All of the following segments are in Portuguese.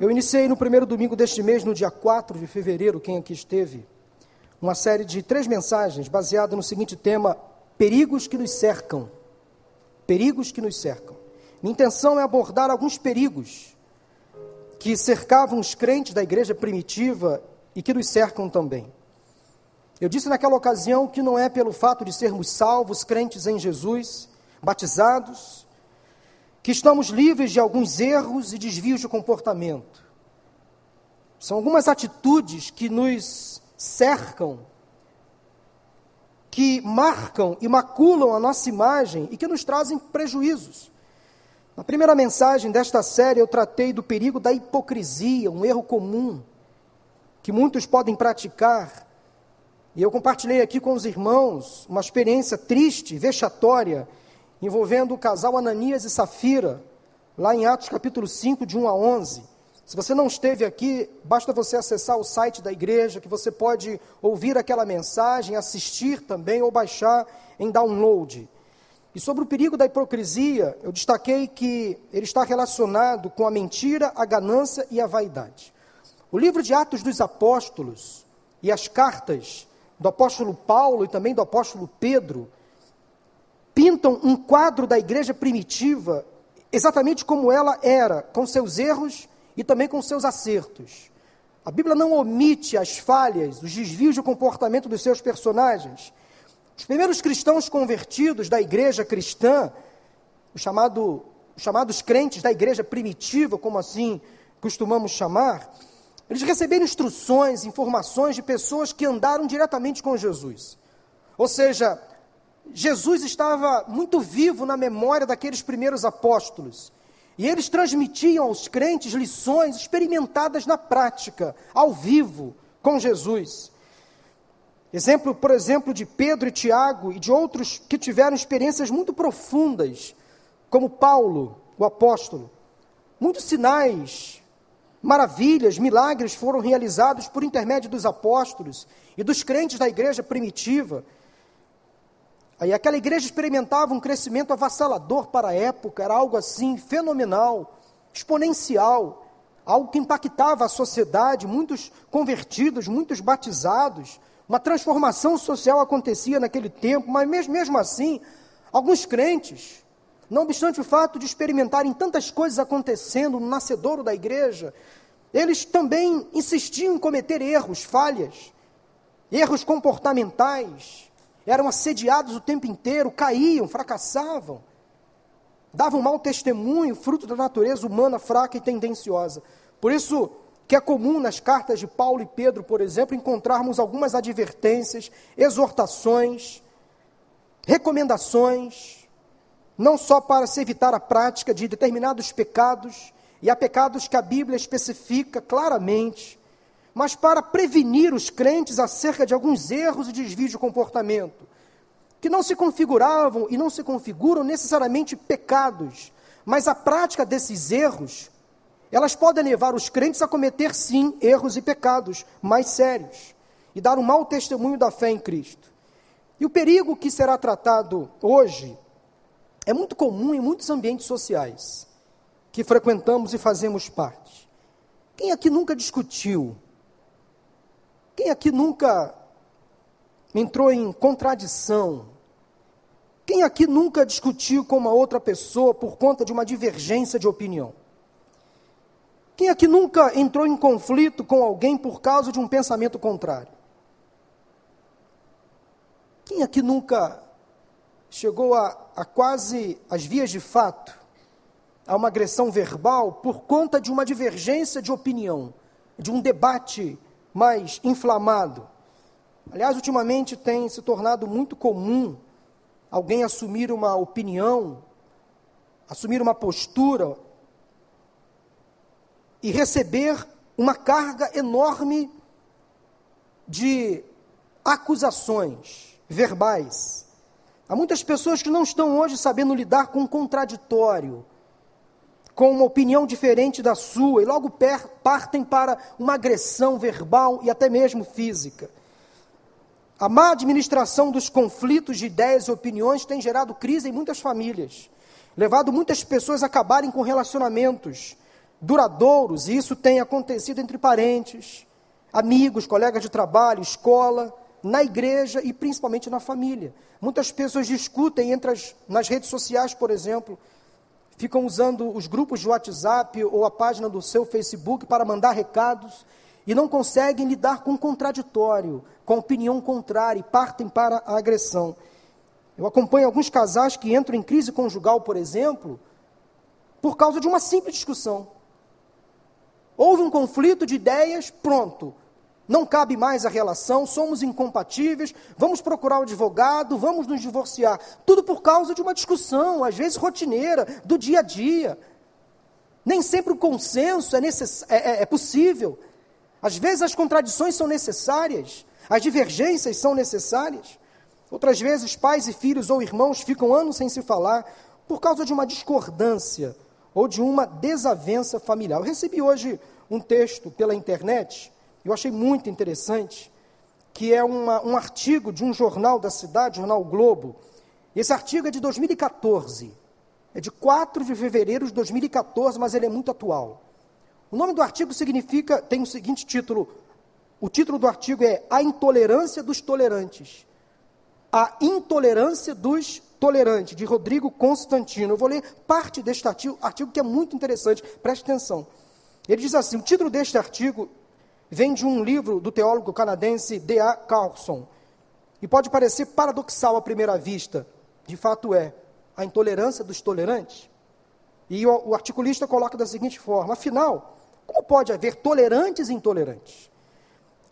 Eu iniciei no primeiro domingo deste mês, no dia 4 de fevereiro, quem aqui esteve, uma série de três mensagens baseada no seguinte tema: perigos que nos cercam. Perigos que nos cercam. Minha intenção é abordar alguns perigos que cercavam os crentes da igreja primitiva e que nos cercam também. Eu disse naquela ocasião que não é pelo fato de sermos salvos, crentes em Jesus, batizados, que estamos livres de alguns erros e desvios de comportamento. São algumas atitudes que nos cercam, que marcam e maculam a nossa imagem e que nos trazem prejuízos. Na primeira mensagem desta série, eu tratei do perigo da hipocrisia, um erro comum que muitos podem praticar. E eu compartilhei aqui com os irmãos uma experiência triste, vexatória, envolvendo o casal Ananias e Safira, lá em Atos capítulo 5, de 1 a 11. Se você não esteve aqui, basta você acessar o site da igreja, que você pode ouvir aquela mensagem, assistir também ou baixar em download. E sobre o perigo da hipocrisia, eu destaquei que ele está relacionado com a mentira, a ganância e a vaidade. O livro de Atos dos Apóstolos e as cartas do apóstolo Paulo e também do apóstolo Pedro pintam um quadro da igreja primitiva exatamente como ela era, com seus erros e também com seus acertos. A Bíblia não omite as falhas, os desvios de comportamento dos seus personagens. Os primeiros cristãos convertidos da igreja cristã, os, chamado, os chamados crentes da igreja primitiva, como assim costumamos chamar, eles receberam instruções, informações de pessoas que andaram diretamente com Jesus. Ou seja, Jesus estava muito vivo na memória daqueles primeiros apóstolos. E eles transmitiam aos crentes lições experimentadas na prática, ao vivo, com Jesus. Exemplo, por exemplo, de Pedro e Tiago e de outros que tiveram experiências muito profundas, como Paulo, o apóstolo. Muitos sinais, maravilhas, milagres foram realizados por intermédio dos apóstolos e dos crentes da igreja primitiva. Aí aquela igreja experimentava um crescimento avassalador para a época, era algo assim fenomenal, exponencial, algo que impactava a sociedade, muitos convertidos, muitos batizados, uma transformação social acontecia naquele tempo, mas mesmo, mesmo assim, alguns crentes, não obstante o fato de experimentarem tantas coisas acontecendo no nascedouro da igreja, eles também insistiam em cometer erros, falhas, erros comportamentais, eram assediados o tempo inteiro, caíam, fracassavam, davam mau testemunho, fruto da natureza humana fraca e tendenciosa. Por isso que é comum nas cartas de Paulo e Pedro, por exemplo, encontrarmos algumas advertências, exortações, recomendações, não só para se evitar a prática de determinados pecados, e há pecados que a Bíblia especifica claramente, mas para prevenir os crentes acerca de alguns erros e desvios de comportamento, que não se configuravam e não se configuram necessariamente pecados, mas a prática desses erros, elas podem levar os crentes a cometer sim erros e pecados mais sérios e dar um mau testemunho da fé em Cristo. E o perigo que será tratado hoje é muito comum em muitos ambientes sociais que frequentamos e fazemos parte. Quem aqui nunca discutiu quem aqui nunca entrou em contradição? Quem aqui nunca discutiu com uma outra pessoa por conta de uma divergência de opinião? Quem aqui nunca entrou em conflito com alguém por causa de um pensamento contrário? Quem aqui nunca chegou a, a quase as vias de fato, a uma agressão verbal por conta de uma divergência de opinião, de um debate mais inflamado. Aliás, ultimamente tem se tornado muito comum alguém assumir uma opinião, assumir uma postura e receber uma carga enorme de acusações verbais. Há muitas pessoas que não estão hoje sabendo lidar com o contraditório, com uma opinião diferente da sua e logo partem para uma agressão verbal e até mesmo física. A má administração dos conflitos de ideias e opiniões tem gerado crise em muitas famílias, levado muitas pessoas a acabarem com relacionamentos duradouros, e isso tem acontecido entre parentes, amigos, colegas de trabalho, escola, na igreja e principalmente na família. Muitas pessoas discutem entre as, nas redes sociais, por exemplo, ficam usando os grupos de WhatsApp ou a página do seu Facebook para mandar recados e não conseguem lidar com o contraditório, com a opinião contrária e partem para a agressão. Eu acompanho alguns casais que entram em crise conjugal, por exemplo, por causa de uma simples discussão. Houve um conflito de ideias, pronto. Não cabe mais a relação, somos incompatíveis, vamos procurar um advogado, vamos nos divorciar. Tudo por causa de uma discussão, às vezes rotineira, do dia a dia. Nem sempre o consenso é, necess... é, é, é possível. Às vezes as contradições são necessárias, as divergências são necessárias. Outras vezes, pais e filhos ou irmãos ficam anos sem se falar por causa de uma discordância ou de uma desavença familiar. Eu recebi hoje um texto pela internet eu achei muito interessante, que é uma, um artigo de um jornal da cidade, Jornal Globo. Esse artigo é de 2014, é de 4 de fevereiro de 2014, mas ele é muito atual. O nome do artigo significa, tem o seguinte título, o título do artigo é A Intolerância dos Tolerantes. A Intolerância dos Tolerantes, de Rodrigo Constantino. Eu vou ler parte deste artigo, artigo que é muito interessante, preste atenção. Ele diz assim: o título deste artigo vem de um livro do teólogo canadense D.A. Carlson. E pode parecer paradoxal à primeira vista, de fato é, a intolerância dos tolerantes. E o, o articulista coloca da seguinte forma: afinal, como pode haver tolerantes e intolerantes?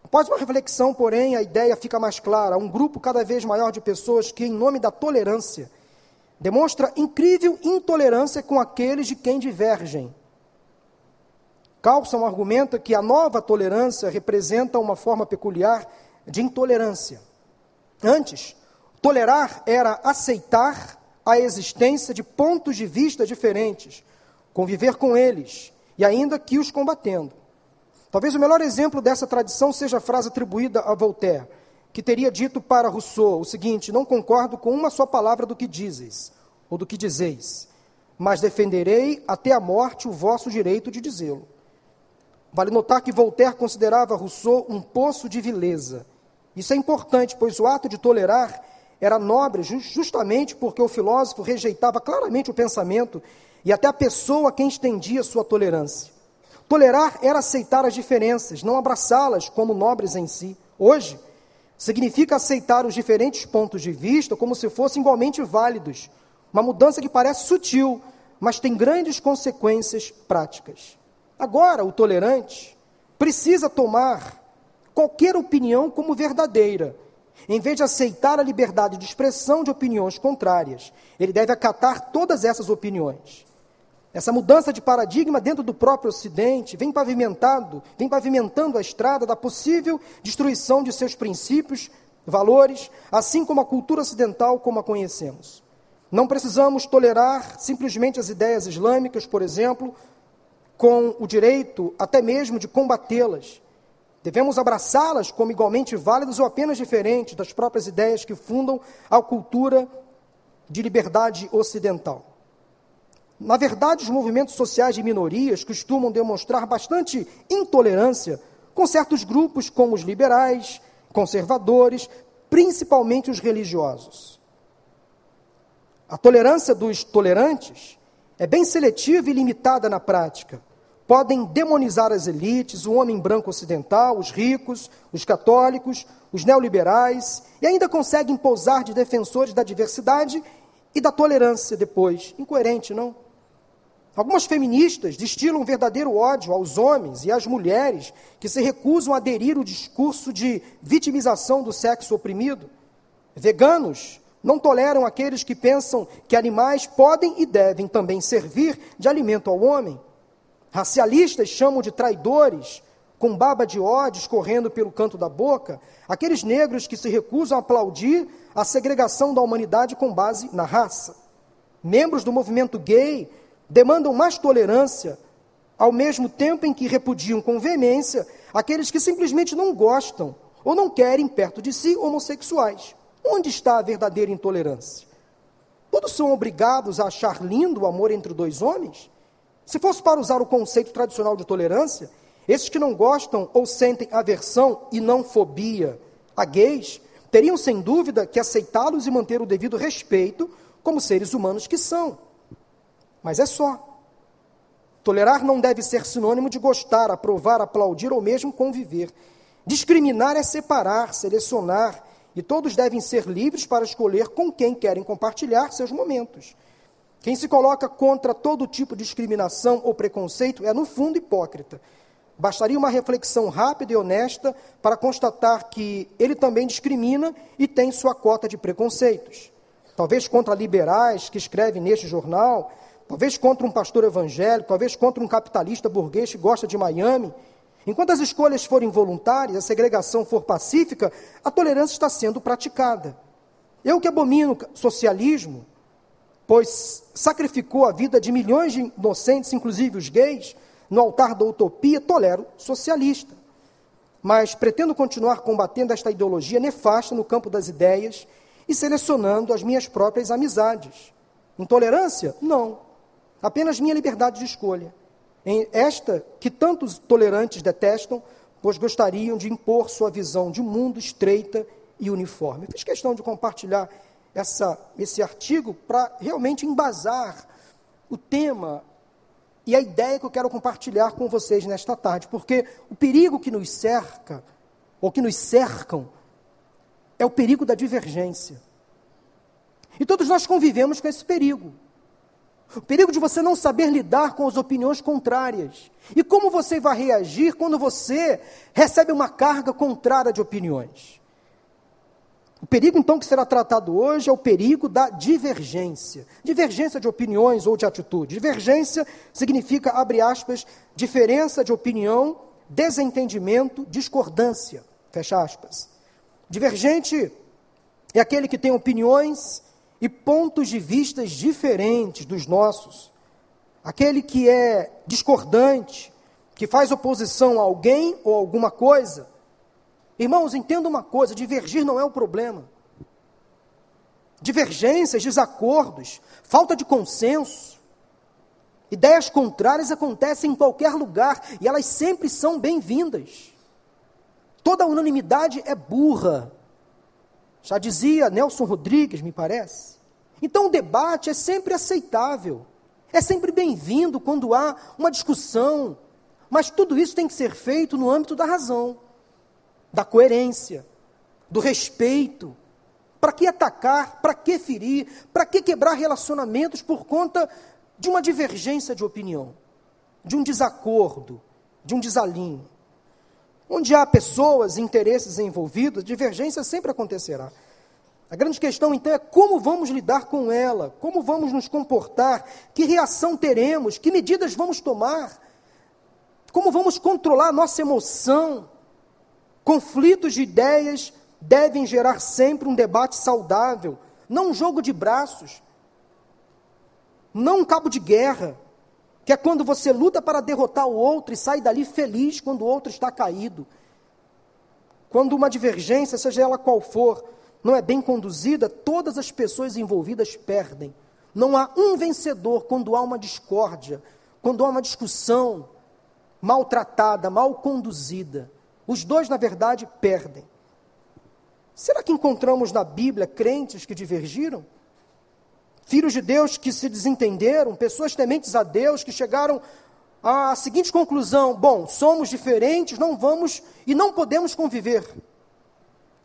Após uma reflexão, porém, a ideia fica mais clara: um grupo cada vez maior de pessoas que, em nome da tolerância, demonstra incrível intolerância com aqueles de quem divergem Carlson argumenta que a nova tolerância representa uma forma peculiar de intolerância. Antes, tolerar era aceitar a existência de pontos de vista diferentes, conviver com eles e ainda que os combatendo. Talvez o melhor exemplo dessa tradição seja a frase atribuída a Voltaire, que teria dito para Rousseau o seguinte: Não concordo com uma só palavra do que dizes, ou do que dizeis, mas defenderei até a morte o vosso direito de dizê-lo. Vale notar que Voltaire considerava Rousseau um poço de vileza. Isso é importante, pois o ato de tolerar era nobre justamente porque o filósofo rejeitava claramente o pensamento e até a pessoa a quem estendia sua tolerância. Tolerar era aceitar as diferenças, não abraçá-las como nobres em si. Hoje, significa aceitar os diferentes pontos de vista como se fossem igualmente válidos. Uma mudança que parece sutil, mas tem grandes consequências práticas. Agora, o tolerante precisa tomar qualquer opinião como verdadeira. Em vez de aceitar a liberdade de expressão de opiniões contrárias, ele deve acatar todas essas opiniões. Essa mudança de paradigma dentro do próprio Ocidente vem pavimentado, vem pavimentando a estrada da possível destruição de seus princípios, valores, assim como a cultura ocidental como a conhecemos. Não precisamos tolerar simplesmente as ideias islâmicas, por exemplo, com o direito até mesmo de combatê-las. Devemos abraçá-las como igualmente válidas ou apenas diferentes das próprias ideias que fundam a cultura de liberdade ocidental. Na verdade, os movimentos sociais de minorias costumam demonstrar bastante intolerância com certos grupos, como os liberais, conservadores, principalmente os religiosos. A tolerância dos tolerantes é bem seletiva e limitada na prática podem demonizar as elites, o homem branco ocidental, os ricos, os católicos, os neoliberais, e ainda conseguem pousar de defensores da diversidade e da tolerância depois. Incoerente, não? Algumas feministas destilam um verdadeiro ódio aos homens e às mulheres que se recusam a aderir ao discurso de vitimização do sexo oprimido. Veganos não toleram aqueles que pensam que animais podem e devem também servir de alimento ao homem. Racialistas chamam de traidores, com baba de ódio escorrendo pelo canto da boca, aqueles negros que se recusam a aplaudir a segregação da humanidade com base na raça. Membros do movimento gay demandam mais tolerância, ao mesmo tempo em que repudiam com veemência aqueles que simplesmente não gostam ou não querem perto de si homossexuais. Onde está a verdadeira intolerância? Todos são obrigados a achar lindo o amor entre dois homens? Se fosse para usar o conceito tradicional de tolerância, esses que não gostam ou sentem aversão e não fobia a gays, teriam sem dúvida que aceitá-los e manter o devido respeito como seres humanos que são. Mas é só. Tolerar não deve ser sinônimo de gostar, aprovar, aplaudir ou mesmo conviver. Discriminar é separar, selecionar, e todos devem ser livres para escolher com quem querem compartilhar seus momentos. Quem se coloca contra todo tipo de discriminação ou preconceito é, no fundo, hipócrita. Bastaria uma reflexão rápida e honesta para constatar que ele também discrimina e tem sua cota de preconceitos. Talvez contra liberais que escrevem neste jornal, talvez contra um pastor evangélico, talvez contra um capitalista burguês que gosta de Miami. Enquanto as escolhas forem voluntárias, a segregação for pacífica, a tolerância está sendo praticada. Eu que abomino socialismo, pois sacrificou a vida de milhões de inocentes, inclusive os gays, no altar da utopia, tolero socialista. Mas pretendo continuar combatendo esta ideologia nefasta no campo das ideias e selecionando as minhas próprias amizades. Intolerância? Não. Apenas minha liberdade de escolha. Em esta que tantos tolerantes detestam, pois gostariam de impor sua visão de mundo estreita e uniforme. fiz questão de compartilhar essa, esse artigo para realmente embasar o tema e a ideia que eu quero compartilhar com vocês nesta tarde, porque o perigo que nos cerca, ou que nos cercam, é o perigo da divergência. E todos nós convivemos com esse perigo. O perigo de você não saber lidar com as opiniões contrárias. E como você vai reagir quando você recebe uma carga contrária de opiniões? O perigo, então, que será tratado hoje é o perigo da divergência. Divergência de opiniões ou de atitude. Divergência significa, abre aspas, diferença de opinião, desentendimento, discordância. Fecha aspas. Divergente é aquele que tem opiniões e pontos de vistas diferentes dos nossos. Aquele que é discordante, que faz oposição a alguém ou alguma coisa, Irmãos, entenda uma coisa: divergir não é o problema. Divergências, desacordos, falta de consenso, ideias contrárias acontecem em qualquer lugar e elas sempre são bem-vindas. Toda unanimidade é burra. Já dizia Nelson Rodrigues, me parece. Então o debate é sempre aceitável, é sempre bem-vindo quando há uma discussão, mas tudo isso tem que ser feito no âmbito da razão da coerência, do respeito. Para que atacar? Para que ferir? Para que quebrar relacionamentos por conta de uma divergência de opinião, de um desacordo, de um desalinho? Onde há pessoas interesses envolvidos, divergência sempre acontecerá. A grande questão, então, é como vamos lidar com ela, como vamos nos comportar, que reação teremos, que medidas vamos tomar, como vamos controlar a nossa emoção, Conflitos de ideias devem gerar sempre um debate saudável, não um jogo de braços, não um cabo de guerra, que é quando você luta para derrotar o outro e sai dali feliz quando o outro está caído. Quando uma divergência, seja ela qual for, não é bem conduzida, todas as pessoas envolvidas perdem. Não há um vencedor quando há uma discórdia, quando há uma discussão maltratada, mal conduzida. Os dois, na verdade, perdem. Será que encontramos na Bíblia crentes que divergiram? Filhos de Deus que se desentenderam, pessoas tementes a Deus que chegaram à seguinte conclusão: bom, somos diferentes, não vamos e não podemos conviver.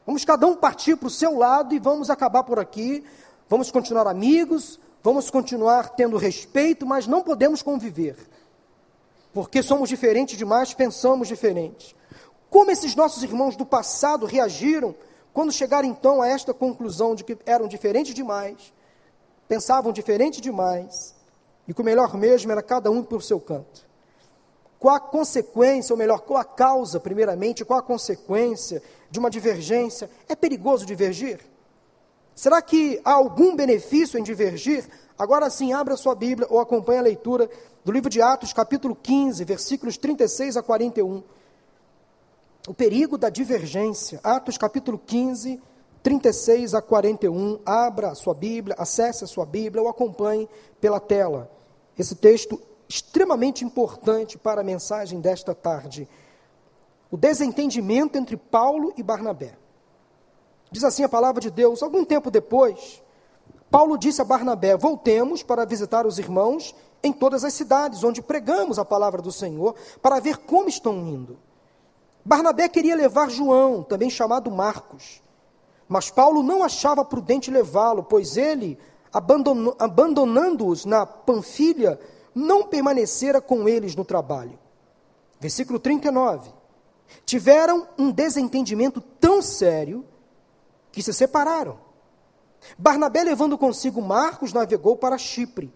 Vamos cada um partir para o seu lado e vamos acabar por aqui. Vamos continuar amigos, vamos continuar tendo respeito, mas não podemos conviver. Porque somos diferentes demais, pensamos diferentes. Como esses nossos irmãos do passado reagiram quando chegaram então a esta conclusão de que eram diferentes demais, pensavam diferente demais, e que o melhor mesmo era cada um por seu canto? Qual a consequência, ou melhor, qual a causa, primeiramente, qual a consequência de uma divergência? É perigoso divergir? Será que há algum benefício em divergir? Agora sim, abra sua Bíblia ou acompanhe a leitura do livro de Atos, capítulo 15, versículos 36 a 41 o perigo da divergência. Atos capítulo 15, 36 a 41. Abra a sua Bíblia, acesse a sua Bíblia ou acompanhe pela tela. Esse texto extremamente importante para a mensagem desta tarde: o desentendimento entre Paulo e Barnabé. Diz assim a palavra de Deus: algum tempo depois, Paulo disse a Barnabé: Voltemos para visitar os irmãos em todas as cidades onde pregamos a palavra do Senhor, para ver como estão indo. Barnabé queria levar João, também chamado Marcos, mas Paulo não achava prudente levá-lo, pois ele, abandonando-os na Panfilha, não permanecera com eles no trabalho. Versículo 39. Tiveram um desentendimento tão sério que se separaram. Barnabé, levando consigo Marcos, navegou para Chipre.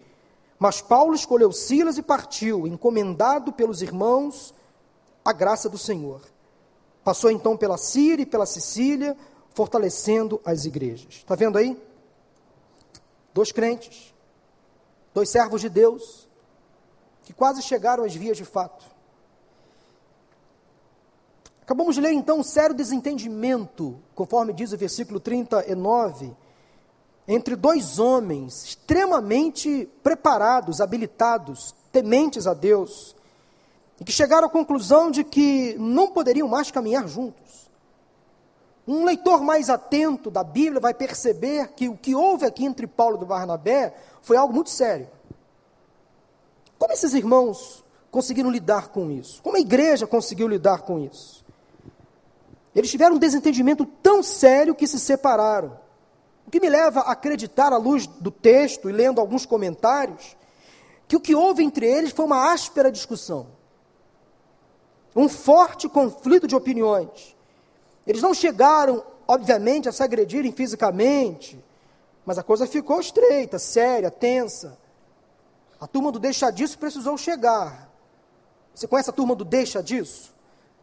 Mas Paulo escolheu Silas e partiu, encomendado pelos irmãos a graça do Senhor. Passou então pela Síria e pela Sicília, fortalecendo as igrejas. Está vendo aí? Dois crentes, dois servos de Deus, que quase chegaram às vias de fato. Acabamos de ler então um sério desentendimento, conforme diz o versículo 39, entre dois homens extremamente preparados, habilitados, tementes a Deus, e que chegaram à conclusão de que não poderiam mais caminhar juntos. Um leitor mais atento da Bíblia vai perceber que o que houve aqui entre Paulo e Barnabé foi algo muito sério. Como esses irmãos conseguiram lidar com isso? Como a igreja conseguiu lidar com isso? Eles tiveram um desentendimento tão sério que se separaram. O que me leva a acreditar, à luz do texto e lendo alguns comentários, que o que houve entre eles foi uma áspera discussão. Um forte conflito de opiniões. Eles não chegaram, obviamente, a se agredirem fisicamente, mas a coisa ficou estreita, séria, tensa. A turma do deixa disso precisou chegar. Você conhece a turma do deixa disso?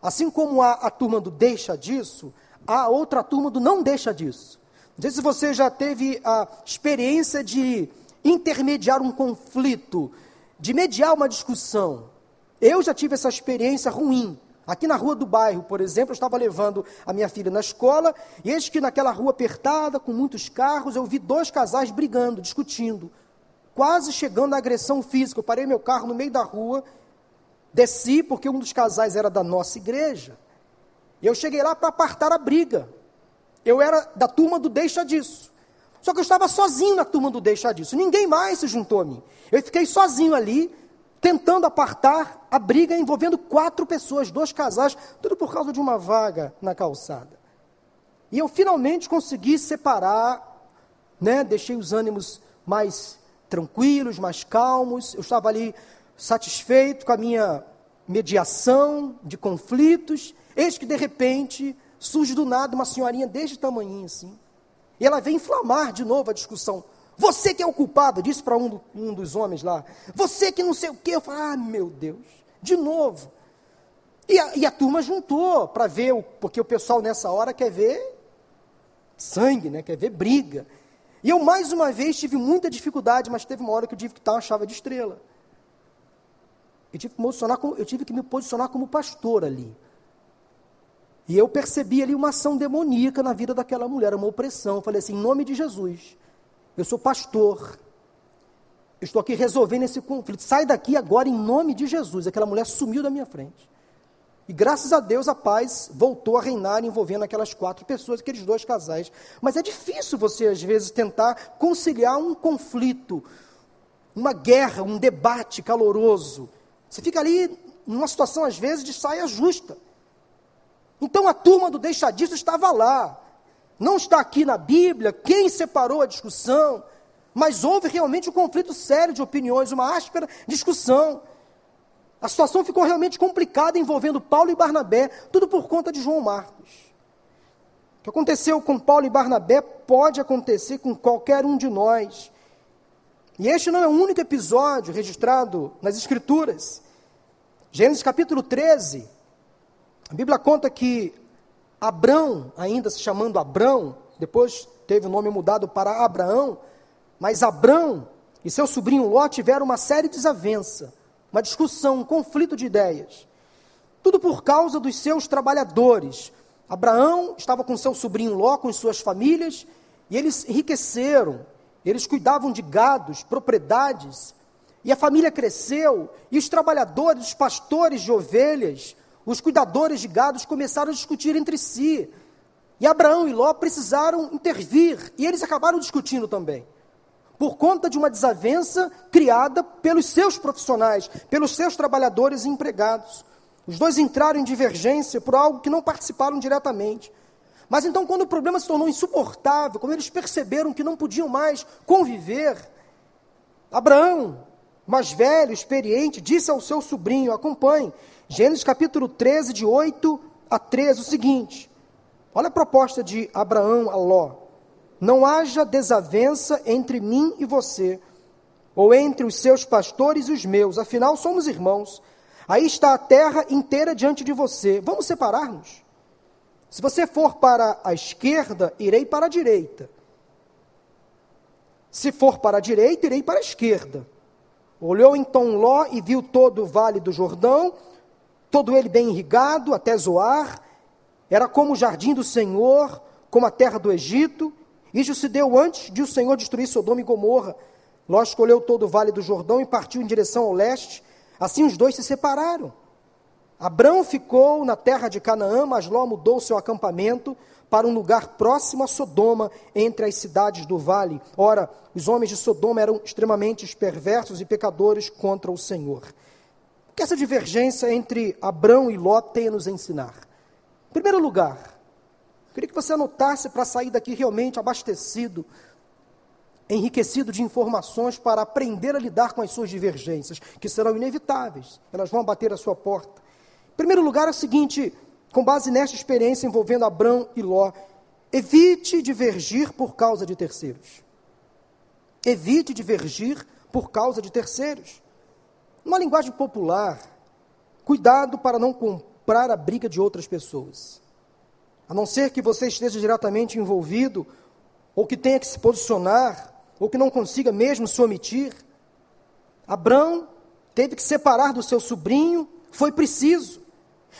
Assim como há a turma do deixa disso, há outra turma do não deixa disso. Não sei se você já teve a experiência de intermediar um conflito, de mediar uma discussão. Eu já tive essa experiência ruim. Aqui na rua do bairro, por exemplo, eu estava levando a minha filha na escola, e eis que naquela rua apertada, com muitos carros, eu vi dois casais brigando, discutindo quase chegando à agressão física. Eu parei meu carro no meio da rua, desci, porque um dos casais era da nossa igreja. E eu cheguei lá para apartar a briga. Eu era da turma do deixa disso. Só que eu estava sozinho na turma do deixa disso. Ninguém mais se juntou a mim. Eu fiquei sozinho ali, tentando apartar a briga envolvendo quatro pessoas, dois casais, tudo por causa de uma vaga na calçada. E eu finalmente consegui separar, né, deixei os ânimos mais tranquilos, mais calmos. Eu estava ali satisfeito com a minha mediação de conflitos. Eis que de repente surge do nada uma senhorinha deste tamanho assim. E ela vem inflamar de novo a discussão. Você que é o culpado, disse para um, um, dos homens lá. Você que não sei o quê. Eu falo, ah, meu Deus, de novo. E a, e a turma juntou para ver, o, porque o pessoal nessa hora quer ver sangue, né? quer ver briga. E eu, mais uma vez, tive muita dificuldade, mas teve uma hora que eu tive que estar uma chave de estrela. Eu tive, como, eu tive que me posicionar como pastor ali. E eu percebi ali uma ação demoníaca na vida daquela mulher, uma opressão. Eu falei assim: em nome de Jesus, eu sou pastor. Estou aqui resolvendo esse conflito. Sai daqui agora em nome de Jesus. Aquela mulher sumiu da minha frente. E graças a Deus a paz voltou a reinar envolvendo aquelas quatro pessoas, aqueles dois casais. Mas é difícil você, às vezes, tentar conciliar um conflito, uma guerra, um debate caloroso. Você fica ali numa situação, às vezes, de saia justa. Então a turma do deixadiço estava lá. Não está aqui na Bíblia quem separou a discussão, mas houve realmente um conflito sério de opiniões, uma áspera discussão. A situação ficou realmente complicada envolvendo Paulo e Barnabé, tudo por conta de João Marcos. O que aconteceu com Paulo e Barnabé pode acontecer com qualquer um de nós. E este não é o único episódio registrado nas Escrituras. Gênesis capítulo 13, a Bíblia conta que Abrão, ainda se chamando Abrão, depois teve o nome mudado para Abraão, mas Abrão e seu sobrinho Ló tiveram uma série de desavença uma discussão, um conflito de ideias. Tudo por causa dos seus trabalhadores. Abraão estava com seu sobrinho Ló, com suas famílias, e eles enriqueceram. Eles cuidavam de gados, propriedades, E a família cresceu, e os trabalhadores, os pastores de ovelhas, os cuidadores de gados começaram a discutir entre si. E Abraão e Ló precisaram intervir, e eles acabaram discutindo também. Por conta de uma desavença criada pelos seus profissionais, pelos seus trabalhadores e empregados. Os dois entraram em divergência por algo que não participaram diretamente. Mas então, quando o problema se tornou insuportável, quando eles perceberam que não podiam mais conviver, Abraão, mais velho, experiente, disse ao seu sobrinho: acompanhe, Gênesis capítulo 13, de 8 a 13, o seguinte: olha a proposta de Abraão a Ló. Não haja desavença entre mim e você, ou entre os seus pastores e os meus, afinal somos irmãos. Aí está a terra inteira diante de você. Vamos separar-nos? Se você for para a esquerda, irei para a direita. Se for para a direita, irei para a esquerda. Olhou então Ló e viu todo o vale do Jordão, todo ele bem irrigado, até Zoar. Era como o jardim do Senhor, como a terra do Egito. Isso se deu antes de o Senhor destruir Sodoma e Gomorra. Ló escolheu todo o vale do Jordão e partiu em direção ao leste. Assim os dois se separaram. Abrão ficou na terra de Canaã, mas Ló mudou seu acampamento para um lugar próximo a Sodoma, entre as cidades do vale. Ora, os homens de Sodoma eram extremamente perversos e pecadores contra o Senhor. Que essa divergência entre Abrão e Ló tem a nos ensinar? Em primeiro lugar, queria que você anotasse para sair daqui realmente abastecido, enriquecido de informações para aprender a lidar com as suas divergências, que serão inevitáveis, elas vão bater a sua porta. Em primeiro lugar, é o seguinte: com base nesta experiência envolvendo Abrão e Ló, evite divergir por causa de terceiros. Evite divergir por causa de terceiros. Uma linguagem popular, cuidado para não comprar a briga de outras pessoas. A não ser que você esteja diretamente envolvido, ou que tenha que se posicionar, ou que não consiga mesmo se omitir. Abrão teve que separar do seu sobrinho, foi preciso.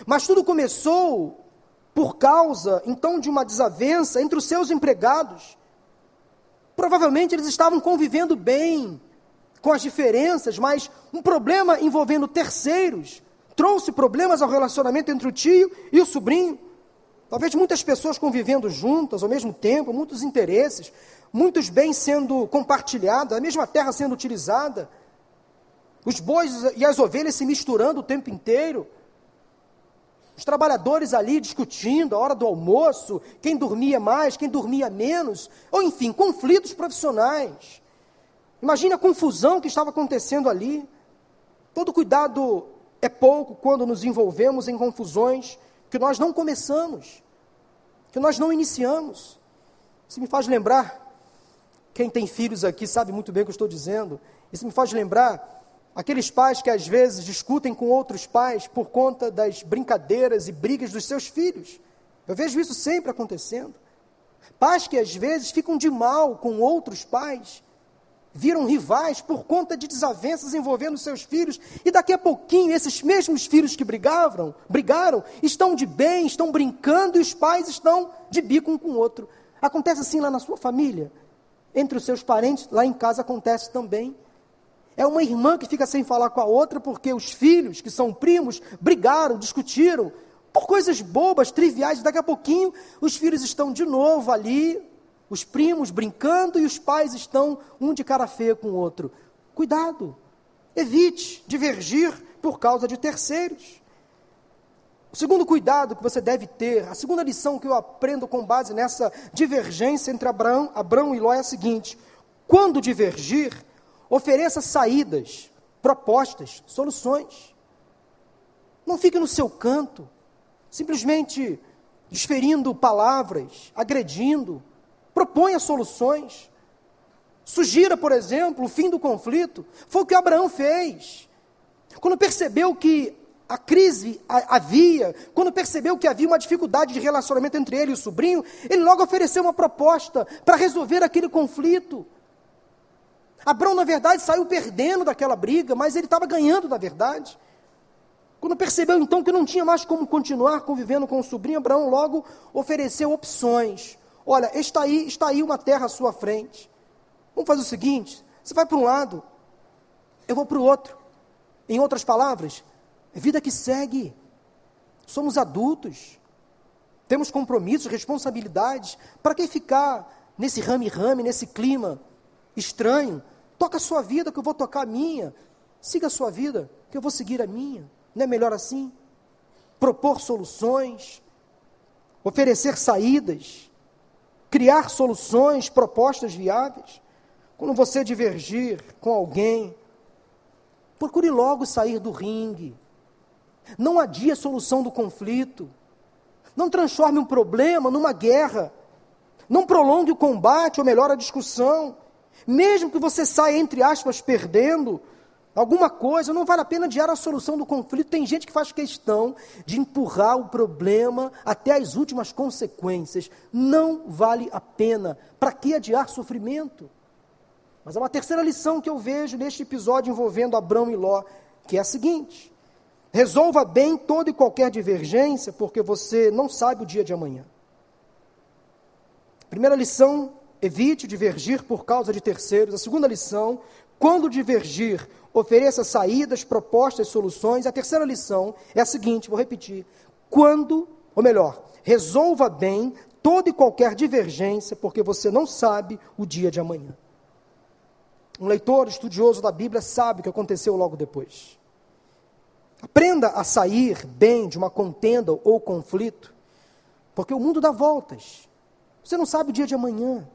Mas tudo começou por causa, então, de uma desavença entre os seus empregados. Provavelmente eles estavam convivendo bem com as diferenças, mas um problema envolvendo terceiros trouxe problemas ao relacionamento entre o tio e o sobrinho. Talvez muitas pessoas convivendo juntas ao mesmo tempo, muitos interesses, muitos bens sendo compartilhados, a mesma terra sendo utilizada, os bois e as ovelhas se misturando o tempo inteiro os trabalhadores ali discutindo a hora do almoço, quem dormia mais, quem dormia menos, ou enfim, conflitos profissionais. Imagine a confusão que estava acontecendo ali. Todo cuidado é pouco quando nos envolvemos em confusões que nós não começamos, que nós não iniciamos. Isso me faz lembrar, quem tem filhos aqui sabe muito bem o que eu estou dizendo, isso me faz lembrar Aqueles pais que às vezes discutem com outros pais por conta das brincadeiras e brigas dos seus filhos. Eu vejo isso sempre acontecendo. Pais que às vezes ficam de mal com outros pais, viram rivais por conta de desavenças envolvendo seus filhos, e daqui a pouquinho esses mesmos filhos que brigavam, brigaram, estão de bem, estão brincando e os pais estão de bico um com o outro. Acontece assim lá na sua família, entre os seus parentes, lá em casa acontece também. É uma irmã que fica sem falar com a outra porque os filhos, que são primos, brigaram, discutiram por coisas bobas, triviais. Daqui a pouquinho, os filhos estão de novo ali, os primos brincando e os pais estão um de cara feia com o outro. Cuidado, evite divergir por causa de terceiros. O segundo cuidado que você deve ter, a segunda lição que eu aprendo com base nessa divergência entre Abraão, Abraão e Ló é a seguinte: quando divergir, Ofereça saídas, propostas, soluções. Não fique no seu canto, simplesmente desferindo palavras, agredindo. Proponha soluções. Sugira, por exemplo, o fim do conflito. Foi o que Abraão fez. Quando percebeu que a crise havia, quando percebeu que havia uma dificuldade de relacionamento entre ele e o sobrinho, ele logo ofereceu uma proposta para resolver aquele conflito. Abraão, na verdade, saiu perdendo daquela briga, mas ele estava ganhando, na verdade. Quando percebeu então que não tinha mais como continuar convivendo com o sobrinho, Abraão logo ofereceu opções. Olha, está aí, está aí uma terra à sua frente. Vamos fazer o seguinte: você vai para um lado, eu vou para o outro. Em outras palavras, é vida que segue. Somos adultos, temos compromissos, responsabilidades. Para que ficar nesse rame-rame, nesse clima estranho? Toca a sua vida, que eu vou tocar a minha. Siga a sua vida, que eu vou seguir a minha. Não é melhor assim? Propor soluções, oferecer saídas, criar soluções, propostas viáveis. Quando você divergir com alguém, procure logo sair do ringue. Não adie a solução do conflito. Não transforme um problema numa guerra. Não prolongue o combate ou melhor a discussão. Mesmo que você saia, entre aspas, perdendo, alguma coisa, não vale a pena adiar a solução do conflito. Tem gente que faz questão de empurrar o problema até as últimas consequências. Não vale a pena. Para que adiar sofrimento? Mas há uma terceira lição que eu vejo neste episódio envolvendo Abraão e Ló, que é a seguinte: resolva bem toda e qualquer divergência, porque você não sabe o dia de amanhã. Primeira lição, evite divergir por causa de terceiros. A segunda lição, quando divergir, ofereça saídas, propostas, soluções. A terceira lição é a seguinte, vou repetir: quando, ou melhor, resolva bem toda e qualquer divergência, porque você não sabe o dia de amanhã. Um leitor estudioso da Bíblia sabe o que aconteceu logo depois. Aprenda a sair bem de uma contenda ou conflito, porque o mundo dá voltas. Você não sabe o dia de amanhã.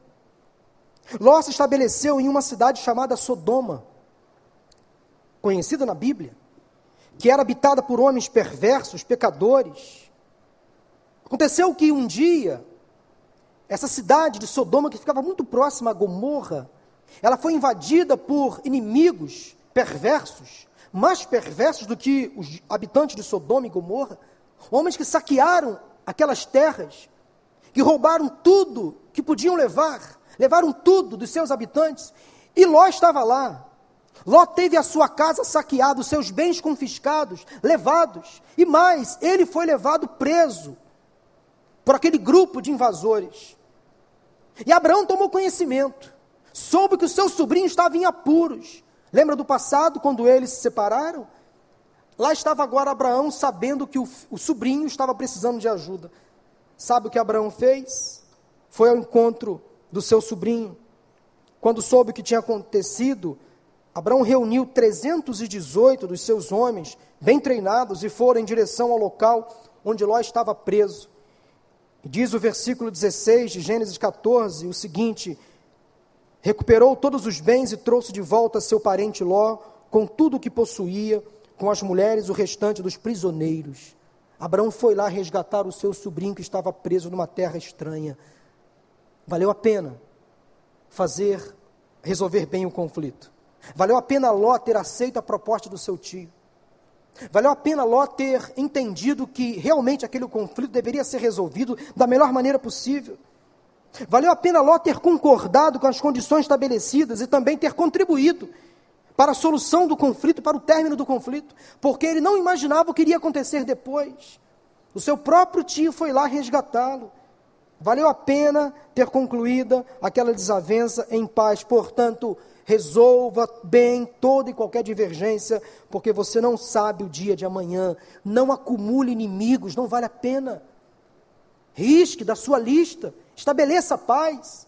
Ló se estabeleceu em uma cidade chamada Sodoma conhecida na Bíblia, que era habitada por homens perversos, pecadores. Aconteceu que um dia, essa cidade de Sodoma, que ficava muito próxima a Gomorra, ela foi invadida por inimigos perversos, mais perversos do que os habitantes de Sodoma e Gomorra, homens que saquearam aquelas terras, que roubaram tudo que podiam levar, levaram tudo dos seus habitantes, e Ló estava lá. Ló teve a sua casa saqueada, os seus bens confiscados, levados. E mais, ele foi levado preso por aquele grupo de invasores. E Abraão tomou conhecimento, soube que o seu sobrinho estava em apuros. Lembra do passado, quando eles se separaram? Lá estava agora Abraão, sabendo que o, o sobrinho estava precisando de ajuda. Sabe o que Abraão fez? Foi ao encontro do seu sobrinho. Quando soube o que tinha acontecido, Abraão reuniu 318 dos seus homens, bem treinados, e foram em direção ao local onde Ló estava preso. E diz o versículo 16 de Gênesis 14 o seguinte: Recuperou todos os bens e trouxe de volta seu parente Ló, com tudo o que possuía, com as mulheres e o restante dos prisioneiros. Abraão foi lá resgatar o seu sobrinho que estava preso numa terra estranha. Valeu a pena fazer, resolver bem o conflito. Valeu a pena Ló ter aceito a proposta do seu tio. Valeu a pena Ló ter entendido que realmente aquele conflito deveria ser resolvido da melhor maneira possível. Valeu a pena Ló ter concordado com as condições estabelecidas e também ter contribuído para a solução do conflito, para o término do conflito, porque ele não imaginava o que iria acontecer depois. O seu próprio tio foi lá resgatá-lo. Valeu a pena ter concluída aquela desavença em paz. Portanto, resolva bem toda e qualquer divergência, porque você não sabe o dia de amanhã. Não acumule inimigos, não vale a pena. Risque da sua lista, estabeleça paz.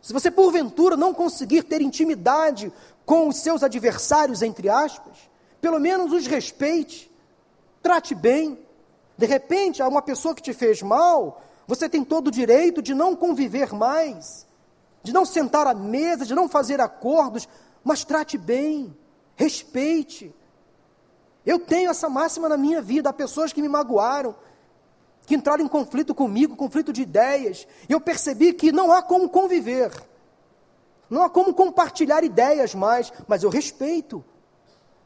Se você porventura não conseguir ter intimidade com os seus adversários, entre aspas, pelo menos os respeite, trate bem. De repente, há uma pessoa que te fez mal, você tem todo o direito de não conviver mais de não sentar à mesa, de não fazer acordos, mas trate bem, respeite. Eu tenho essa máxima na minha vida. Há pessoas que me magoaram, que entraram em conflito comigo, conflito de ideias, e eu percebi que não há como conviver, não há como compartilhar ideias mais, mas eu respeito.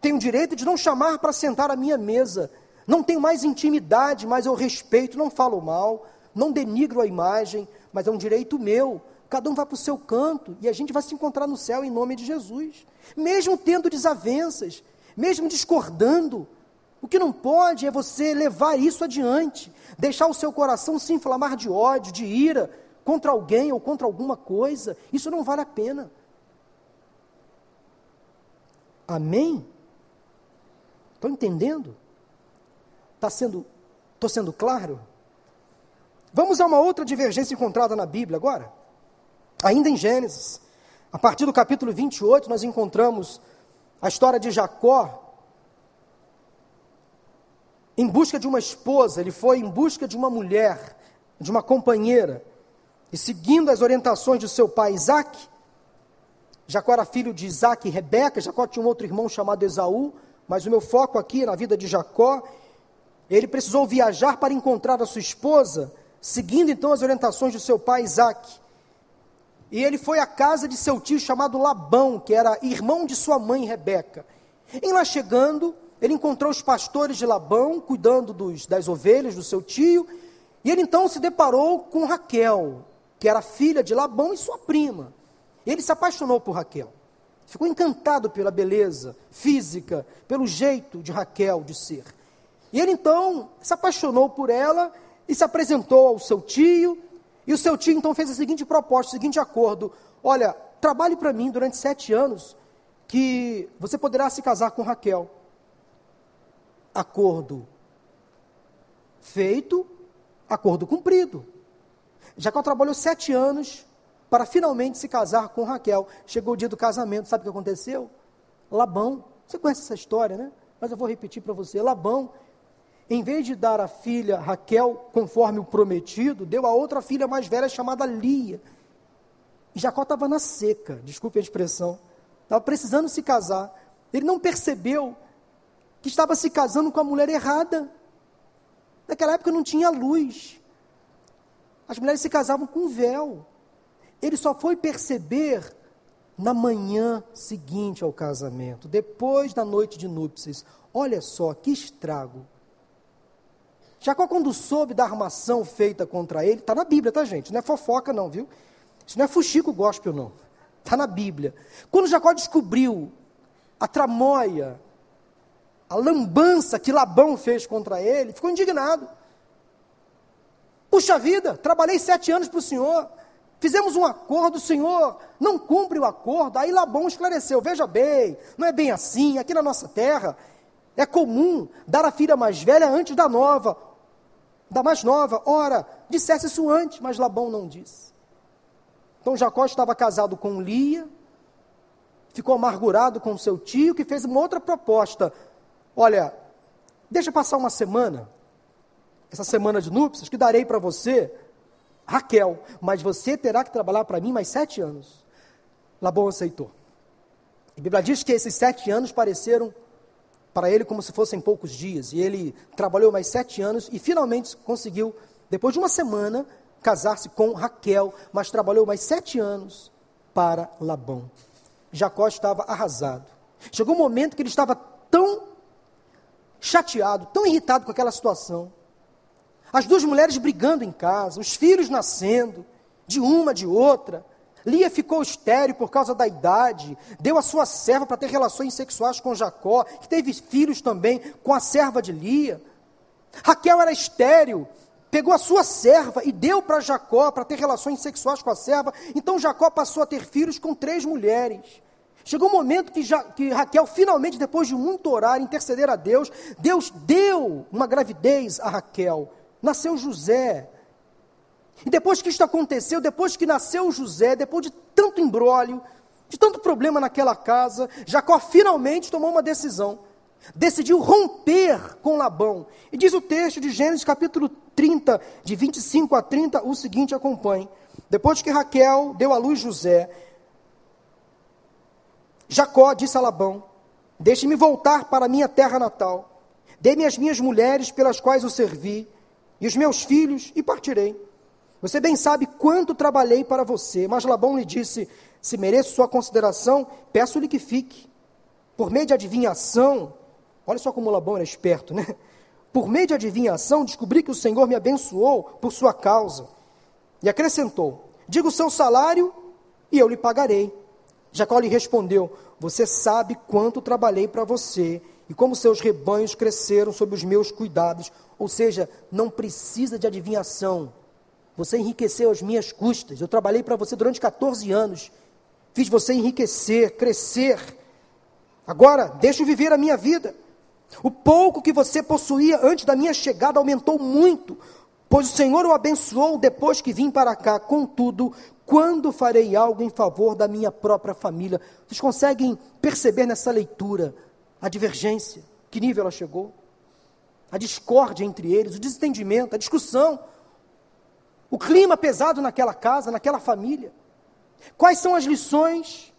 Tenho o direito de não chamar para sentar à minha mesa. Não tenho mais intimidade, mas eu respeito, não falo mal, não denigro a imagem, mas é um direito meu cada um vai para o seu canto e a gente vai se encontrar no céu em nome de Jesus. Mesmo tendo desavenças, mesmo discordando, o que não pode é você levar isso adiante, deixar o seu coração se inflamar de ódio, de ira contra alguém ou contra alguma coisa. Isso não vale a pena. Amém? Estão entendendo? Está sendo, estou sendo claro? Vamos a uma outra divergência encontrada na Bíblia agora. Ainda em Gênesis. A partir do capítulo 28, nós encontramos a história de Jacó em busca de uma esposa, ele foi em busca de uma mulher, de uma companheira. E seguindo as orientações de seu pai Isaac, Jacó era filho de Isaac e Rebeca, Jacó tinha um outro irmão chamado Esaú, mas o meu foco aqui na vida de Jacó, ele precisou viajar para encontrar a sua esposa, seguindo então as orientações de seu pai Isaac. E ele foi à casa de seu tio chamado Labão, que era irmão de sua mãe Rebeca. Em lá chegando, ele encontrou os pastores de Labão, cuidando dos, das ovelhas do seu tio, e ele então se deparou com Raquel, que era filha de Labão e sua prima. Ele se apaixonou por Raquel. Ficou encantado pela beleza física, pelo jeito de Raquel de ser. E ele então se apaixonou por ela e se apresentou ao seu tio. E o seu tio então fez a seguinte proposta, o seguinte acordo: Olha, trabalhe para mim durante sete anos, que você poderá se casar com Raquel. Acordo feito, acordo cumprido. Jacó trabalhou sete anos para finalmente se casar com Raquel. Chegou o dia do casamento, sabe o que aconteceu? Labão, você conhece essa história, né? Mas eu vou repetir para você. Labão, em vez de dar a filha Raquel conforme o prometido, deu a outra filha mais velha chamada Lia. E Jacó estava na seca, desculpe a expressão, estava precisando se casar. Ele não percebeu que estava se casando com a mulher errada. Naquela época não tinha luz. As mulheres se casavam com véu. Ele só foi perceber na manhã seguinte ao casamento, depois da noite de núpcias. Olha só que estrago. Jacó, quando soube da armação feita contra ele, está na Bíblia, tá, gente? Não é fofoca, não, viu? Isso não é fuxico gospel, não. Está na Bíblia. Quando Jacó descobriu a tramóia, a lambança que Labão fez contra ele, ficou indignado. Puxa vida, trabalhei sete anos para o senhor, Fizemos um acordo, o Senhor não cumpre o acordo. Aí Labão esclareceu: veja bem, não é bem assim. Aqui na nossa terra é comum dar a filha mais velha antes da nova, da mais nova. Ora, dissesse isso antes, mas Labão não disse. Então Jacó estava casado com Lia, ficou amargurado com seu tio, que fez uma outra proposta. Olha, deixa passar uma semana, essa semana de núpcias, que darei para você Raquel, mas você terá que trabalhar para mim mais sete anos. Labão aceitou. A Bíblia diz que esses sete anos pareceram para ele como se fossem poucos dias. E ele trabalhou mais sete anos e finalmente conseguiu, depois de uma semana, casar-se com Raquel, mas trabalhou mais sete anos para Labão. Jacó estava arrasado. Chegou um momento que ele estava tão chateado, tão irritado com aquela situação, as duas mulheres brigando em casa, os filhos nascendo, de uma, de outra. Lia ficou estéril por causa da idade, deu a sua serva para ter relações sexuais com Jacó, que teve filhos também com a serva de Lia. Raquel era estéril, pegou a sua serva e deu para Jacó para ter relações sexuais com a serva. Então Jacó passou a ter filhos com três mulheres. Chegou um momento que, ja, que Raquel, finalmente, depois de muito orar, interceder a Deus, Deus deu uma gravidez a Raquel nasceu José. E depois que isto aconteceu, depois que nasceu José, depois de tanto embrólio, de tanto problema naquela casa, Jacó finalmente tomou uma decisão. Decidiu romper com Labão. E diz o texto de Gênesis capítulo 30, de 25 a 30, o seguinte: acompanhe. Depois que Raquel deu à luz José, Jacó disse a Labão: Deixe-me voltar para minha terra natal. Dê-me as minhas mulheres pelas quais o servi, e os meus filhos, e partirei. Você bem sabe quanto trabalhei para você. Mas Labão lhe disse: Se mereço sua consideração, peço-lhe que fique. Por meio de adivinhação, olha só como Labão era esperto, né? Por meio de adivinhação, descobri que o Senhor me abençoou por sua causa. E acrescentou: Diga o seu salário e eu lhe pagarei. Jacó lhe respondeu: Você sabe quanto trabalhei para você e como seus rebanhos cresceram sob os meus cuidados. Ou seja, não precisa de adivinhação. Você enriqueceu às minhas custas. Eu trabalhei para você durante 14 anos. Fiz você enriquecer, crescer. Agora, deixe viver a minha vida. O pouco que você possuía antes da minha chegada aumentou muito, pois o Senhor o abençoou depois que vim para cá. Contudo, quando farei algo em favor da minha própria família? Vocês conseguem perceber nessa leitura a divergência? Que nível ela chegou? A discórdia entre eles, o desentendimento, a discussão, o clima pesado naquela casa, naquela família. Quais são as lições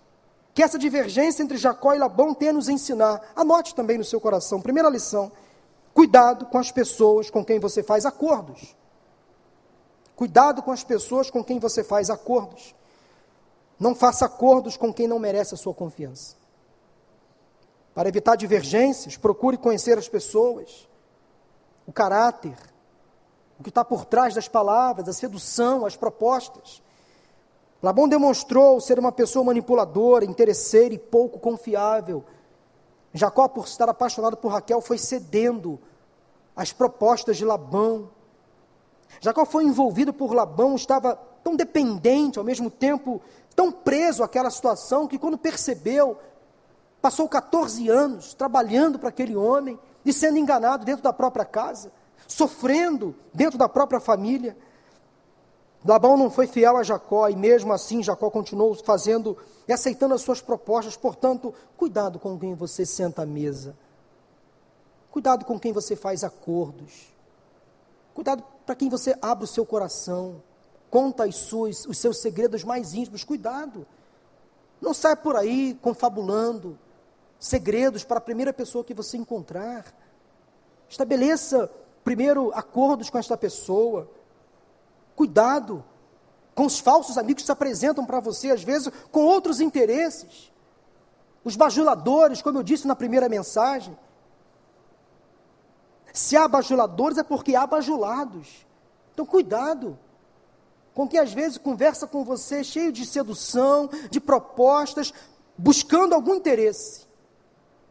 que essa divergência entre Jacó e Labão tem a nos ensinar? Anote também no seu coração. Primeira lição: cuidado com as pessoas com quem você faz acordos. Cuidado com as pessoas com quem você faz acordos. Não faça acordos com quem não merece a sua confiança. Para evitar divergências, procure conhecer as pessoas, o caráter, o que está por trás das palavras, a sedução, as propostas. Labão demonstrou ser uma pessoa manipuladora, interesseira e pouco confiável. Jacó, por estar apaixonado por Raquel, foi cedendo às propostas de Labão. Jacó foi envolvido por Labão, estava tão dependente, ao mesmo tempo tão preso àquela situação, que quando percebeu, passou 14 anos trabalhando para aquele homem e sendo enganado dentro da própria casa, sofrendo dentro da própria família. Labão não foi fiel a Jacó e mesmo assim Jacó continuou fazendo e aceitando as suas propostas. Portanto, cuidado com quem você senta à mesa. Cuidado com quem você faz acordos. Cuidado para quem você abre o seu coração, conta as suas, os seus segredos mais íntimos. Cuidado. Não saia por aí confabulando segredos para a primeira pessoa que você encontrar. Estabeleça primeiro acordos com esta pessoa. Cuidado com os falsos amigos que se apresentam para você, às vezes, com outros interesses. Os bajuladores, como eu disse na primeira mensagem, se há bajuladores é porque há bajulados. Então, cuidado com quem às vezes conversa com você cheio de sedução, de propostas, buscando algum interesse.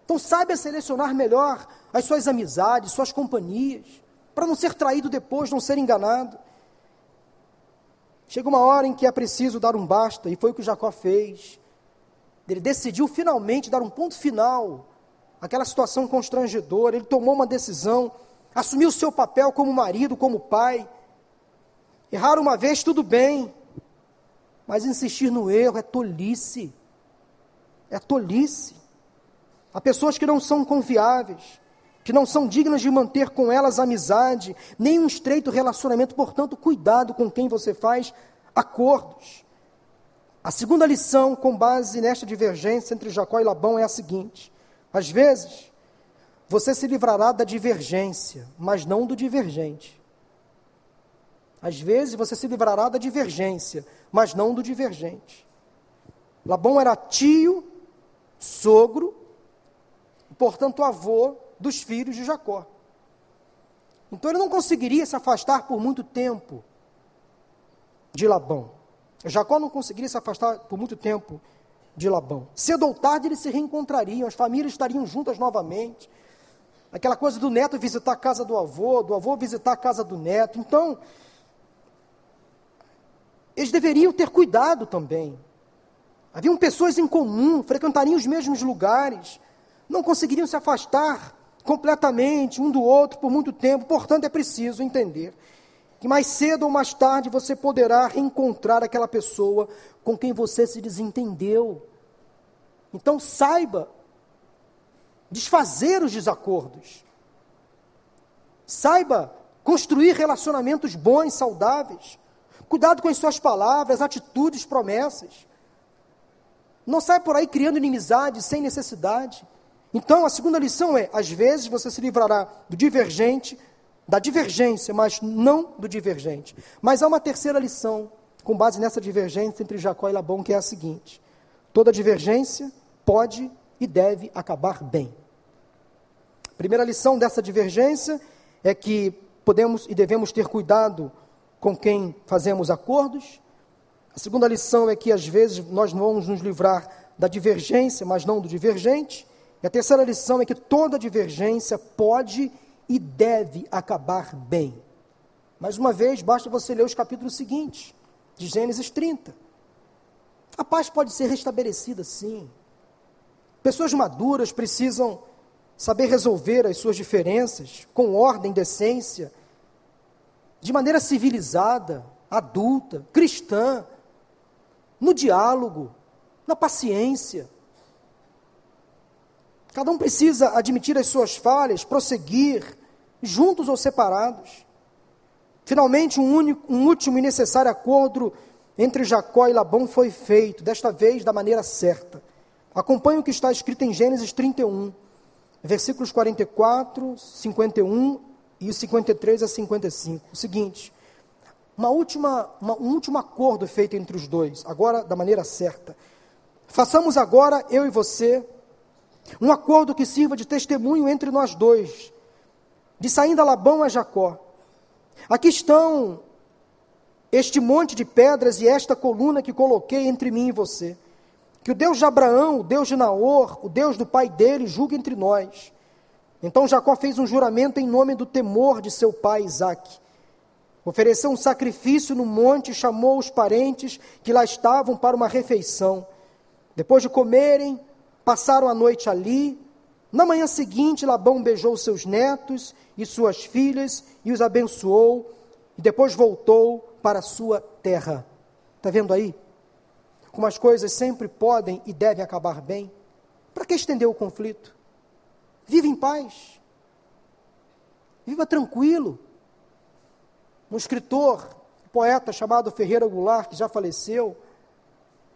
Então, saiba selecionar melhor as suas amizades, suas companhias, para não ser traído depois, não ser enganado. Chega uma hora em que é preciso dar um basta, e foi o que Jacó fez. Ele decidiu finalmente dar um ponto final aquela situação constrangedora, ele tomou uma decisão, assumiu o seu papel como marido, como pai. Errar uma vez, tudo bem, mas insistir no erro é tolice. É tolice. Há pessoas que não são confiáveis, que não são dignas de manter com elas amizade, nem um estreito relacionamento, portanto, cuidado com quem você faz acordos. A segunda lição, com base nesta divergência entre Jacó e Labão, é a seguinte: às vezes, você se livrará da divergência, mas não do divergente. Às vezes você se livrará da divergência, mas não do divergente. Labão era tio, sogro, portanto, avô dos filhos de Jacó. Então ele não conseguiria se afastar por muito tempo de Labão. Jacó não conseguiria se afastar por muito tempo de Labão. Cedo ou tarde eles se reencontrariam, as famílias estariam juntas novamente. Aquela coisa do neto visitar a casa do avô, do avô visitar a casa do neto. Então, eles deveriam ter cuidado também. Haviam pessoas em comum, frequentariam os mesmos lugares, não conseguiriam se afastar completamente um do outro por muito tempo. Portanto, é preciso entender que mais cedo ou mais tarde você poderá reencontrar aquela pessoa com quem você se desentendeu. Então saiba desfazer os desacordos. Saiba construir relacionamentos bons, saudáveis. Cuidado com as suas palavras, atitudes, promessas. Não saia por aí criando inimizade sem necessidade. Então, a segunda lição é: às vezes você se livrará do divergente, da divergência, mas não do divergente. Mas há uma terceira lição, com base nessa divergência entre Jacó e Labão, que é a seguinte: toda divergência pode e deve acabar bem. A primeira lição dessa divergência é que podemos e devemos ter cuidado com quem fazemos acordos. A segunda lição é que às vezes nós vamos nos livrar da divergência, mas não do divergente. E a terceira lição é que toda divergência pode e deve acabar bem. Mais uma vez, basta você ler os capítulos seguintes, de Gênesis 30. A paz pode ser restabelecida, sim. Pessoas maduras precisam saber resolver as suas diferenças com ordem, decência, de maneira civilizada, adulta, cristã, no diálogo, na paciência. Cada um precisa admitir as suas falhas, prosseguir, juntos ou separados. Finalmente, um, único, um último e necessário acordo entre Jacó e Labão foi feito, desta vez da maneira certa. Acompanhe o que está escrito em Gênesis 31, versículos 44, 51 e 53 a 55. O seguinte: uma última, uma, um último acordo feito entre os dois, agora da maneira certa. Façamos agora, eu e você, um acordo que sirva de testemunho entre nós dois, de saindo Labão a Jacó. Aqui estão este monte de pedras e esta coluna que coloquei entre mim e você. Que o Deus de Abraão, o Deus de Naor, o Deus do pai dele, julgue entre nós. Então Jacó fez um juramento em nome do temor de seu pai Isaque. Ofereceu um sacrifício no monte e chamou os parentes que lá estavam para uma refeição. Depois de comerem, passaram a noite ali. Na manhã seguinte, Labão beijou seus netos e suas filhas e os abençoou, e depois voltou para a sua terra. Está vendo aí? Como as coisas sempre podem e devem acabar bem. Para que estender o conflito? Viva em paz. Viva tranquilo. Um escritor, um poeta chamado Ferreira Goulart, que já faleceu,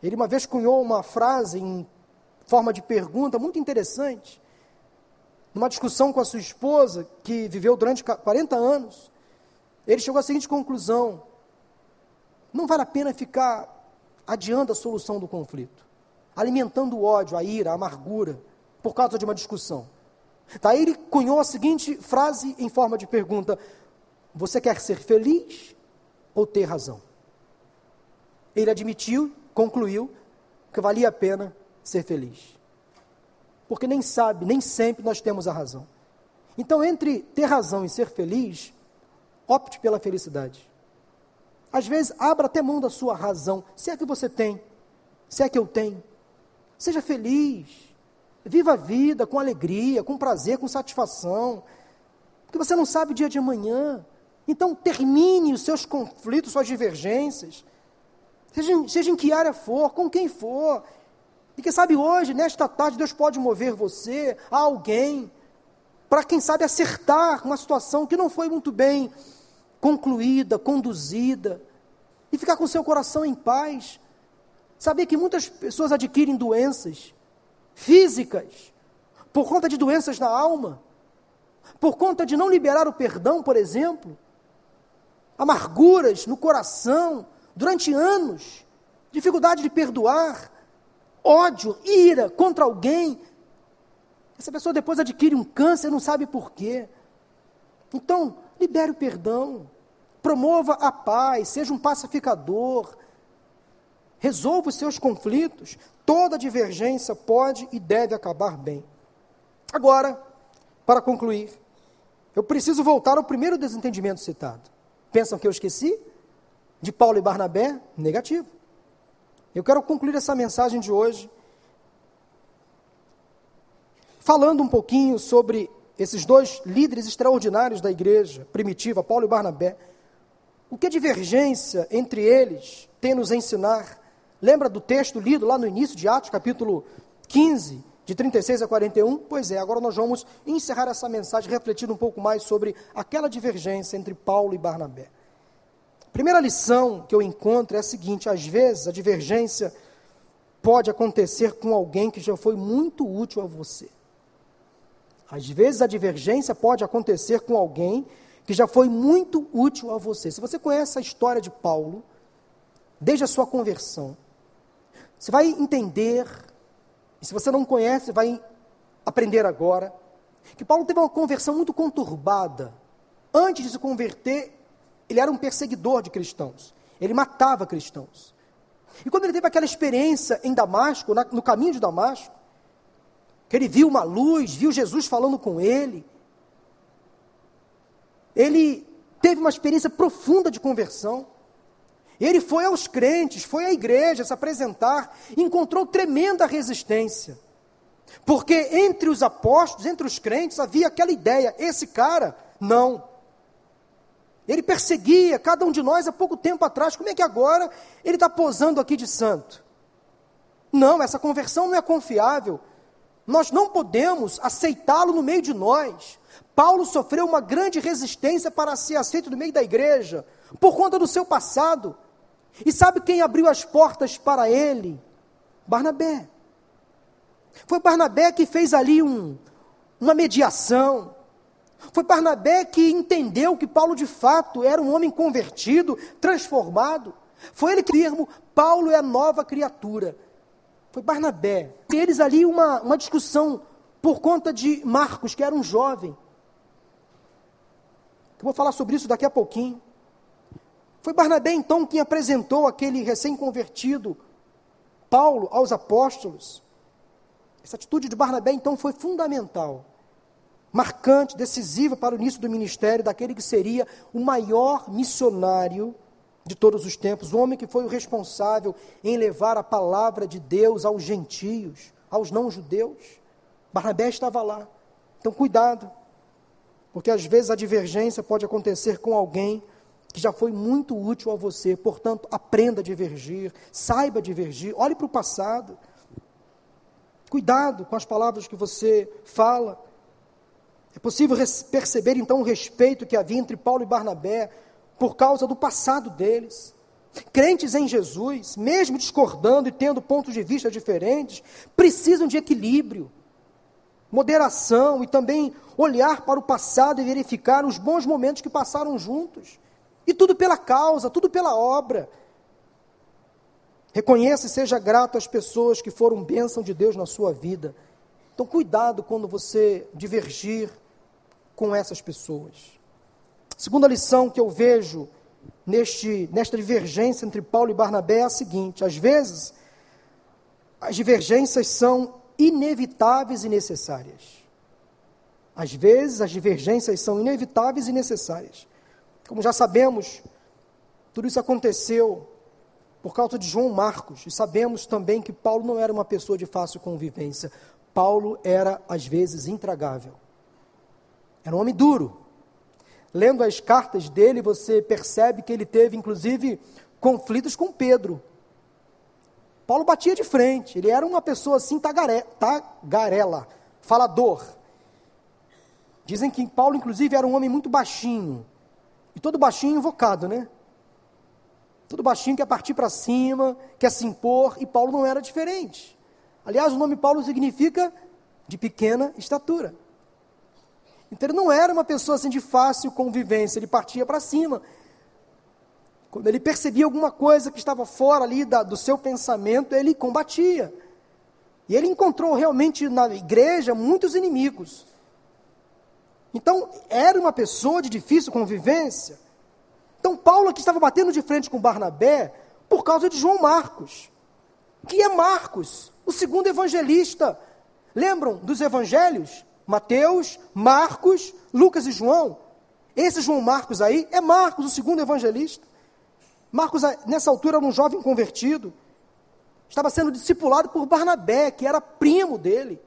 ele uma vez cunhou uma frase em forma de pergunta muito interessante. Numa discussão com a sua esposa, que viveu durante 40 anos, ele chegou à seguinte conclusão: não vale a pena ficar adiando a solução do conflito, alimentando o ódio, a ira, a amargura, por causa de uma discussão. Daí ele cunhou a seguinte frase em forma de pergunta: Você quer ser feliz ou ter razão? Ele admitiu, concluiu, que valia a pena ser feliz. Porque nem sabe, nem sempre nós temos a razão. Então, entre ter razão e ser feliz, opte pela felicidade. Às vezes, abra até mão da sua razão, se é que você tem, se é que eu tenho. Seja feliz. Viva a vida com alegria, com prazer, com satisfação. Porque você não sabe o dia de amanhã. Então, termine os seus conflitos, suas divergências. Seja, seja em que área for, com quem for. E quem sabe hoje, nesta tarde, Deus pode mover você alguém para, quem sabe, acertar uma situação que não foi muito bem concluída, conduzida, e ficar com seu coração em paz. Saber que muitas pessoas adquirem doenças físicas por conta de doenças na alma, por conta de não liberar o perdão, por exemplo, amarguras no coração durante anos, dificuldade de perdoar, ódio, ira contra alguém. Essa pessoa depois adquire um câncer, não sabe por quê. Então, libere o perdão, promova a paz, seja um pacificador, resolva os seus conflitos. Toda divergência pode e deve acabar bem. Agora, para concluir, eu preciso voltar ao primeiro desentendimento citado. Pensam que eu esqueci? De Paulo e Barnabé? Negativo. Eu quero concluir essa mensagem de hoje falando um pouquinho sobre esses dois líderes extraordinários da igreja primitiva, Paulo e Barnabé, o que a divergência entre eles tem nos ensinar? Lembra do texto lido lá no início de Atos, capítulo 15, de 36 a 41? Pois é, agora nós vamos encerrar essa mensagem refletindo um pouco mais sobre aquela divergência entre Paulo e Barnabé. Primeira lição que eu encontro é a seguinte: às vezes a divergência pode acontecer com alguém que já foi muito útil a você. Às vezes a divergência pode acontecer com alguém que já foi muito útil a você. Se você conhece a história de Paulo, desde a sua conversão, você vai entender, e se você não conhece, vai aprender agora, que Paulo teve uma conversão muito conturbada. Antes de se converter, ele era um perseguidor de cristãos. Ele matava cristãos. E quando ele teve aquela experiência em Damasco, no caminho de Damasco, que ele viu uma luz, viu Jesus falando com ele. Ele teve uma experiência profunda de conversão. Ele foi aos crentes, foi à igreja se apresentar, encontrou tremenda resistência. Porque entre os apóstolos, entre os crentes, havia aquela ideia: esse cara, não. Ele perseguia cada um de nós há pouco tempo atrás, como é que agora ele está posando aqui de santo? Não, essa conversão não é confiável. Nós não podemos aceitá-lo no meio de nós. Paulo sofreu uma grande resistência para ser aceito no meio da igreja, por conta do seu passado. E sabe quem abriu as portas para ele? Barnabé. Foi Barnabé que fez ali um, uma mediação. Foi Barnabé que entendeu que Paulo de fato era um homem convertido, transformado. Foi ele que termo, Paulo é a nova criatura. Foi Barnabé. Eles ali uma, uma discussão por conta de Marcos, que era um jovem. Eu vou falar sobre isso daqui a pouquinho. Foi Barnabé então quem apresentou aquele recém-convertido Paulo aos apóstolos. Essa atitude de Barnabé então foi fundamental, marcante, decisiva para o início do ministério daquele que seria o maior missionário de todos os tempos, o homem que foi o responsável em levar a palavra de Deus aos gentios, aos não-judeus. Barnabé estava lá. Então, cuidado, porque às vezes a divergência pode acontecer com alguém que já foi muito útil a você, portanto, aprenda a divergir, saiba divergir, olhe para o passado. Cuidado com as palavras que você fala. É possível perceber então o respeito que havia entre Paulo e Barnabé por causa do passado deles. Crentes em Jesus, mesmo discordando e tendo pontos de vista diferentes, precisam de equilíbrio, moderação e também olhar para o passado e verificar os bons momentos que passaram juntos. E tudo pela causa, tudo pela obra. Reconheça e seja grato às pessoas que foram bênção de Deus na sua vida. Então, cuidado quando você divergir com essas pessoas. Segunda lição que eu vejo neste, nesta divergência entre Paulo e Barnabé é a seguinte: às vezes, as divergências são inevitáveis e necessárias. Às vezes, as divergências são inevitáveis e necessárias. Como já sabemos, tudo isso aconteceu por causa de João Marcos, e sabemos também que Paulo não era uma pessoa de fácil convivência. Paulo era, às vezes, intragável. Era um homem duro. Lendo as cartas dele, você percebe que ele teve, inclusive, conflitos com Pedro. Paulo batia de frente, ele era uma pessoa assim, tagare, tagarela, falador. Dizem que Paulo, inclusive, era um homem muito baixinho, e todo baixinho invocado, né? Todo baixinho quer partir para cima, quer se impor, e Paulo não era diferente. Aliás, o nome Paulo significa de pequena estatura. Então ele não era uma pessoa assim de fácil convivência, ele partia para cima. Quando ele percebia alguma coisa que estava fora ali da, do seu pensamento, ele combatia. E ele encontrou realmente na igreja muitos inimigos. Então, era uma pessoa de difícil convivência. Então, Paulo aqui estava batendo de frente com Barnabé por causa de João Marcos, que é Marcos, o segundo evangelista. Lembram dos evangelhos? Mateus, Marcos, Lucas e João. Esse João Marcos aí é Marcos, o segundo evangelista. Marcos, nessa altura, era um jovem convertido. Estava sendo discipulado por Barnabé, que era primo dele.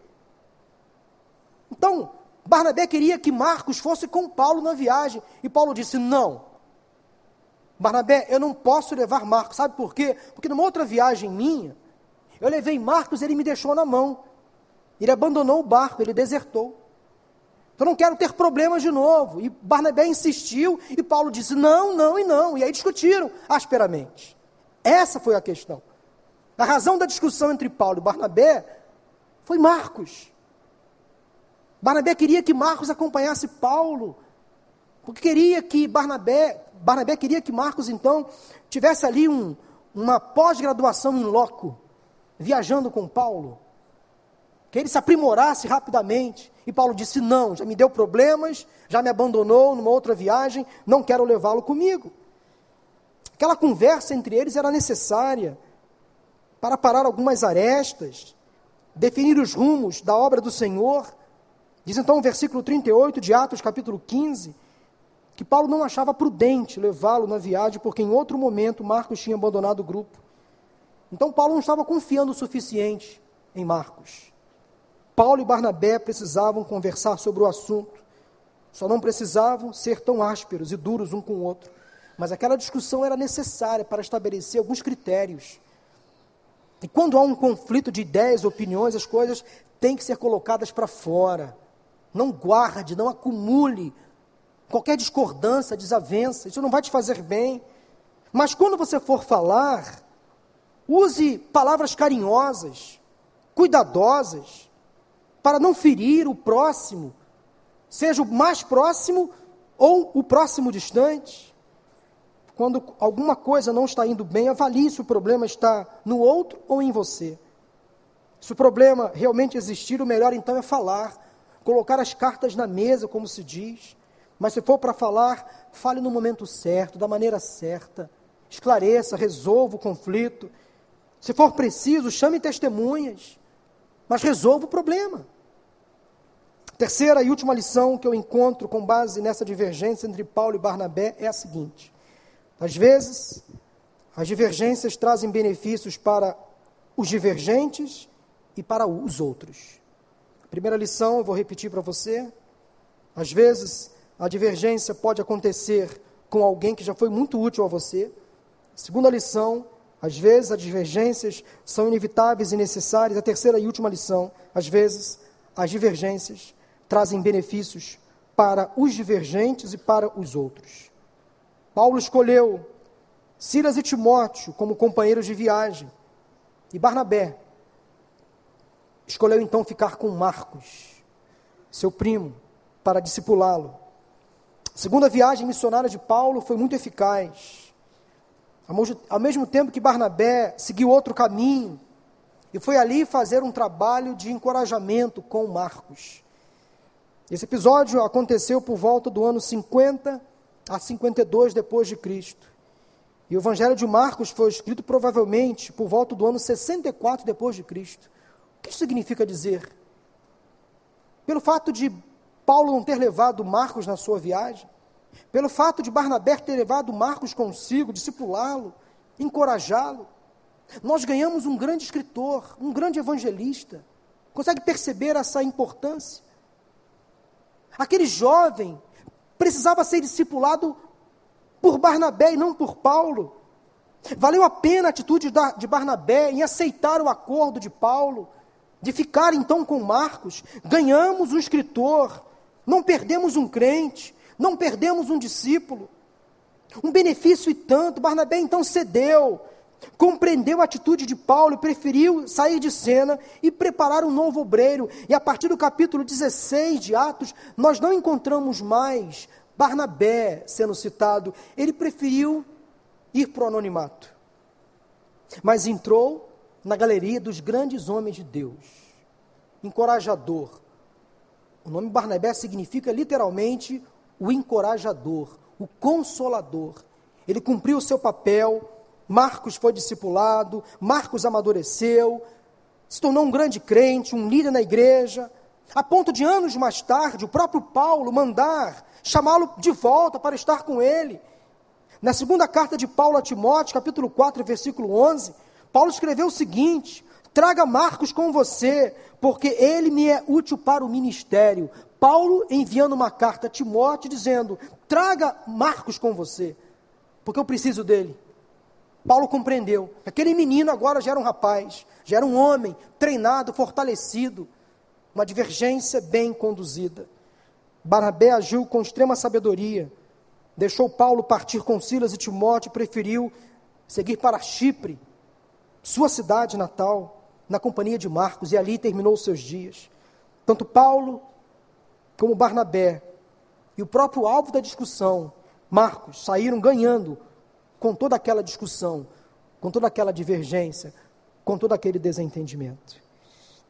Então, Barnabé queria que Marcos fosse com Paulo na viagem. E Paulo disse: Não. Barnabé, eu não posso levar Marcos. Sabe por quê? Porque numa outra viagem minha, eu levei Marcos e ele me deixou na mão. Ele abandonou o barco, ele desertou. Então, eu não quero ter problemas de novo. E Barnabé insistiu e Paulo disse: Não, não e não. E aí discutiram asperamente. Essa foi a questão. A razão da discussão entre Paulo e Barnabé foi Marcos. Barnabé queria que Marcos acompanhasse Paulo, porque queria que Barnabé, Barnabé queria que Marcos então tivesse ali um, uma pós-graduação em loco, viajando com Paulo, que ele se aprimorasse rapidamente. E Paulo disse: Não, já me deu problemas, já me abandonou numa outra viagem, não quero levá-lo comigo. Aquela conversa entre eles era necessária para parar algumas arestas, definir os rumos da obra do Senhor Diz então o versículo 38 de Atos, capítulo 15, que Paulo não achava prudente levá-lo na viagem, porque em outro momento Marcos tinha abandonado o grupo. Então Paulo não estava confiando o suficiente em Marcos. Paulo e Barnabé precisavam conversar sobre o assunto. Só não precisavam ser tão ásperos e duros um com o outro. Mas aquela discussão era necessária para estabelecer alguns critérios. E quando há um conflito de ideias, opiniões, as coisas têm que ser colocadas para fora. Não guarde, não acumule qualquer discordância, desavença. Isso não vai te fazer bem. Mas quando você for falar, use palavras carinhosas, cuidadosas, para não ferir o próximo, seja o mais próximo ou o próximo distante. Quando alguma coisa não está indo bem, avalie se o problema está no outro ou em você. Se o problema realmente existir, o melhor então é falar, colocar as cartas na mesa, como se diz. Mas se for para falar, fale no momento certo, da maneira certa. Esclareça, resolva o conflito. Se for preciso, chame testemunhas mas resolva o problema. Terceira e última lição que eu encontro com base nessa divergência entre Paulo e Barnabé é a seguinte: às vezes, as divergências trazem benefícios para os divergentes e para os outros. Primeira lição, eu vou repetir para você. Às vezes, a divergência pode acontecer com alguém que já foi muito útil a você. Segunda lição, às vezes, as divergências são inevitáveis e necessárias. A terceira e última lição: às vezes, as divergências trazem benefícios para os divergentes e para os outros. Paulo escolheu Silas e Timóteo como companheiros de viagem, e Barnabé escolheu então ficar com Marcos, seu primo, para discipulá-lo. A segunda viagem missionária de Paulo foi muito eficaz. Ao mesmo tempo que Barnabé seguiu outro caminho e foi ali fazer um trabalho de encorajamento com Marcos. Esse episódio aconteceu por volta do ano 50 a 52 depois de Cristo. E o Evangelho de Marcos foi escrito provavelmente por volta do ano 64 depois de Cristo. O que isso significa dizer? Pelo fato de Paulo não ter levado Marcos na sua viagem, pelo fato de Barnabé ter levado Marcos consigo, discipulá-lo, encorajá-lo, nós ganhamos um grande escritor, um grande evangelista. Consegue perceber essa importância? Aquele jovem precisava ser discipulado por Barnabé e não por Paulo. Valeu a pena a atitude de Barnabé em aceitar o acordo de Paulo, de ficar então com Marcos. Ganhamos um escritor, não perdemos um crente, não perdemos um discípulo. Um benefício e tanto. Barnabé então cedeu, compreendeu a atitude de Paulo e preferiu sair de cena e preparar um novo obreiro. E a partir do capítulo 16 de Atos, nós não encontramos mais Barnabé sendo citado. Ele preferiu ir para o anonimato. Mas entrou na galeria dos grandes homens de Deus. Encorajador. O nome Barnabé significa literalmente o encorajador, o consolador. Ele cumpriu o seu papel, Marcos foi discipulado, Marcos amadureceu, se tornou um grande crente, um líder na igreja, a ponto de anos mais tarde o próprio Paulo mandar chamá-lo de volta para estar com ele. Na segunda carta de Paulo a Timóteo, capítulo 4, versículo 11, Paulo escreveu o seguinte: Traga Marcos com você, porque ele me é útil para o ministério. Paulo enviando uma carta a Timóteo dizendo: traga Marcos com você, porque eu preciso dele. Paulo compreendeu. Aquele menino agora já era um rapaz, já era um homem treinado, fortalecido, uma divergência bem conduzida. Barnabé agiu com extrema sabedoria, deixou Paulo partir com Silas e Timóteo e preferiu seguir para Chipre, sua cidade natal, na companhia de Marcos, e ali terminou seus dias. Tanto Paulo como Barnabé e o próprio alvo da discussão, Marcos, saíram ganhando com toda aquela discussão, com toda aquela divergência, com todo aquele desentendimento.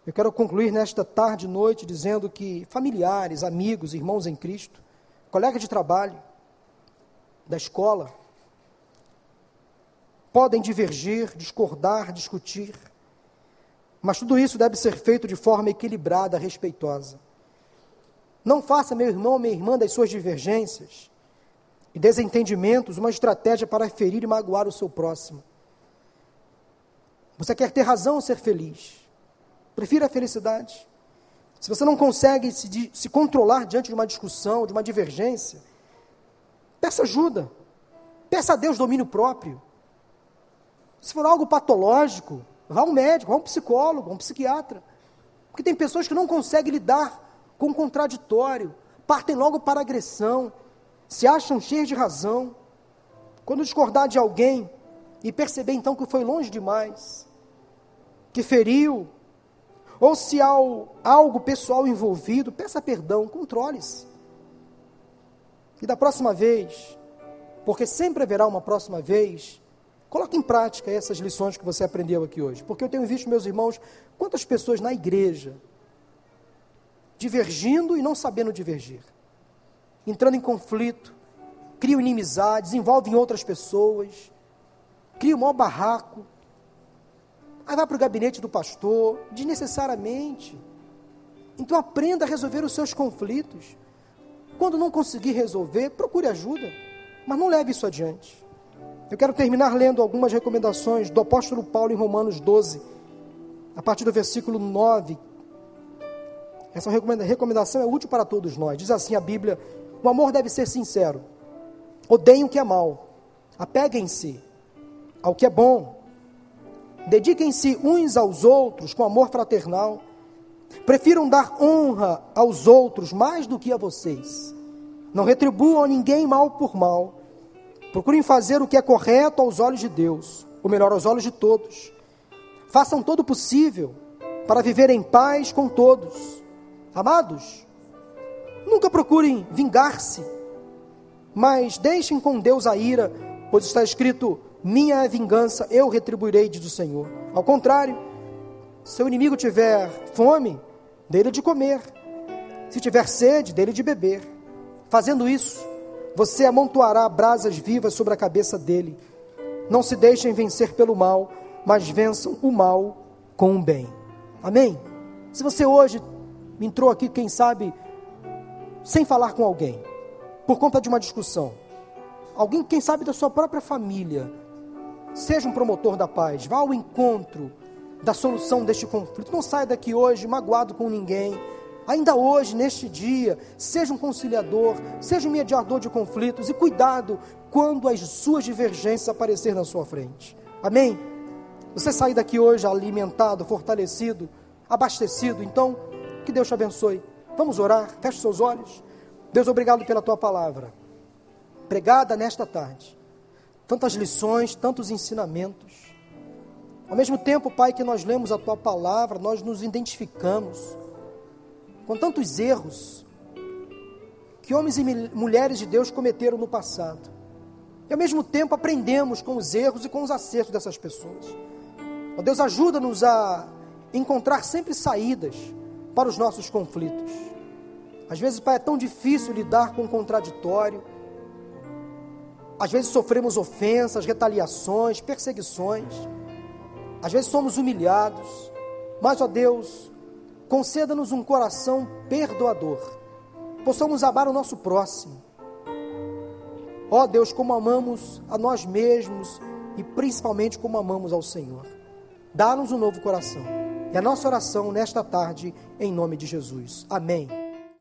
Eu quero concluir nesta tarde e noite dizendo que familiares, amigos, irmãos em Cristo, colegas de trabalho, da escola, podem divergir, discordar, discutir, mas tudo isso deve ser feito de forma equilibrada, respeitosa. Não faça, meu irmão, minha irmã, das suas divergências e desentendimentos uma estratégia para ferir e magoar o seu próximo. Você quer ter razão ou ser feliz? Prefira a felicidade. se você não consegue se, se controlar diante de uma discussão, de uma divergência, peça ajuda. Peça a Deus domínio próprio. Se for algo patológico, vá a um médico, vá a um psicólogo, a um psiquiatra. Porque tem pessoas que não conseguem lidar com contraditório, partem logo para a agressão, se acham cheios de razão. Quando discordar de alguém e perceber então que foi longe demais, que feriu, ou se há algo pessoal envolvido, peça perdão, controle-se. E da próxima vez, porque sempre haverá uma próxima vez, coloque em prática essas lições que você aprendeu aqui hoje. Porque eu tenho visto, meus irmãos, quantas pessoas na igreja divergindo e não sabendo divergir, entrando em conflito, criam inimizades, envolvem outras pessoas, criam um maior barraco, Aí vai para o gabinete do pastor, desnecessariamente. Então aprenda a resolver os seus conflitos. Quando não conseguir resolver, procure ajuda, mas não leve isso adiante. Eu quero terminar lendo algumas recomendações do apóstolo Paulo em Romanos 12, a partir do versículo 9. Essa recomendação é útil para todos nós. Diz assim a Bíblia: o amor deve ser sincero. Odeiem o que é mal. Apeguem-se ao que é bom. Dediquem-se uns aos outros com amor fraternal. Prefiram dar honra aos outros mais do que a vocês. Não retribuam a ninguém mal por mal. Procurem fazer o que é correto aos olhos de Deus, ou melhor, aos olhos de todos. Façam todo o possível para viver em paz com todos. Amados, nunca procurem vingar-se, mas deixem com Deus a ira, pois está escrito: minha é vingança, eu retribuirei, diz o Senhor. Ao contrário, se o inimigo tiver fome, dele de comer. Se tiver sede, dele de beber. Fazendo isso, você amontoará brasas vivas sobre a cabeça dele. Não se deixem vencer pelo mal, mas vençam o mal com o bem. Amém? Se você hoje entrou aqui, quem sabe, sem falar com alguém, por conta de uma discussão, alguém, quem sabe, da sua própria família, Seja um promotor da paz, vá ao encontro da solução deste conflito. Não saia daqui hoje magoado com ninguém. Ainda hoje, neste dia, seja um conciliador, seja um mediador de conflitos e cuidado quando as suas divergências aparecerem na sua frente. Amém? Você sair daqui hoje alimentado, fortalecido, abastecido, então, que Deus te abençoe. Vamos orar, feche seus olhos. Deus, obrigado pela tua palavra, pregada nesta tarde tantas lições, tantos ensinamentos. Ao mesmo tempo, Pai, que nós lemos a tua palavra, nós nos identificamos com tantos erros que homens e mulheres de Deus cometeram no passado. E ao mesmo tempo aprendemos com os erros e com os acertos dessas pessoas. Ó Deus, ajuda-nos a encontrar sempre saídas para os nossos conflitos. Às vezes, Pai, é tão difícil lidar com o contraditório, às vezes sofremos ofensas, retaliações, perseguições. Às vezes somos humilhados. Mas, ó Deus, conceda-nos um coração perdoador. Possamos amar o nosso próximo. Ó Deus, como amamos a nós mesmos e principalmente como amamos ao Senhor. Dá-nos um novo coração. É a nossa oração nesta tarde, em nome de Jesus. Amém.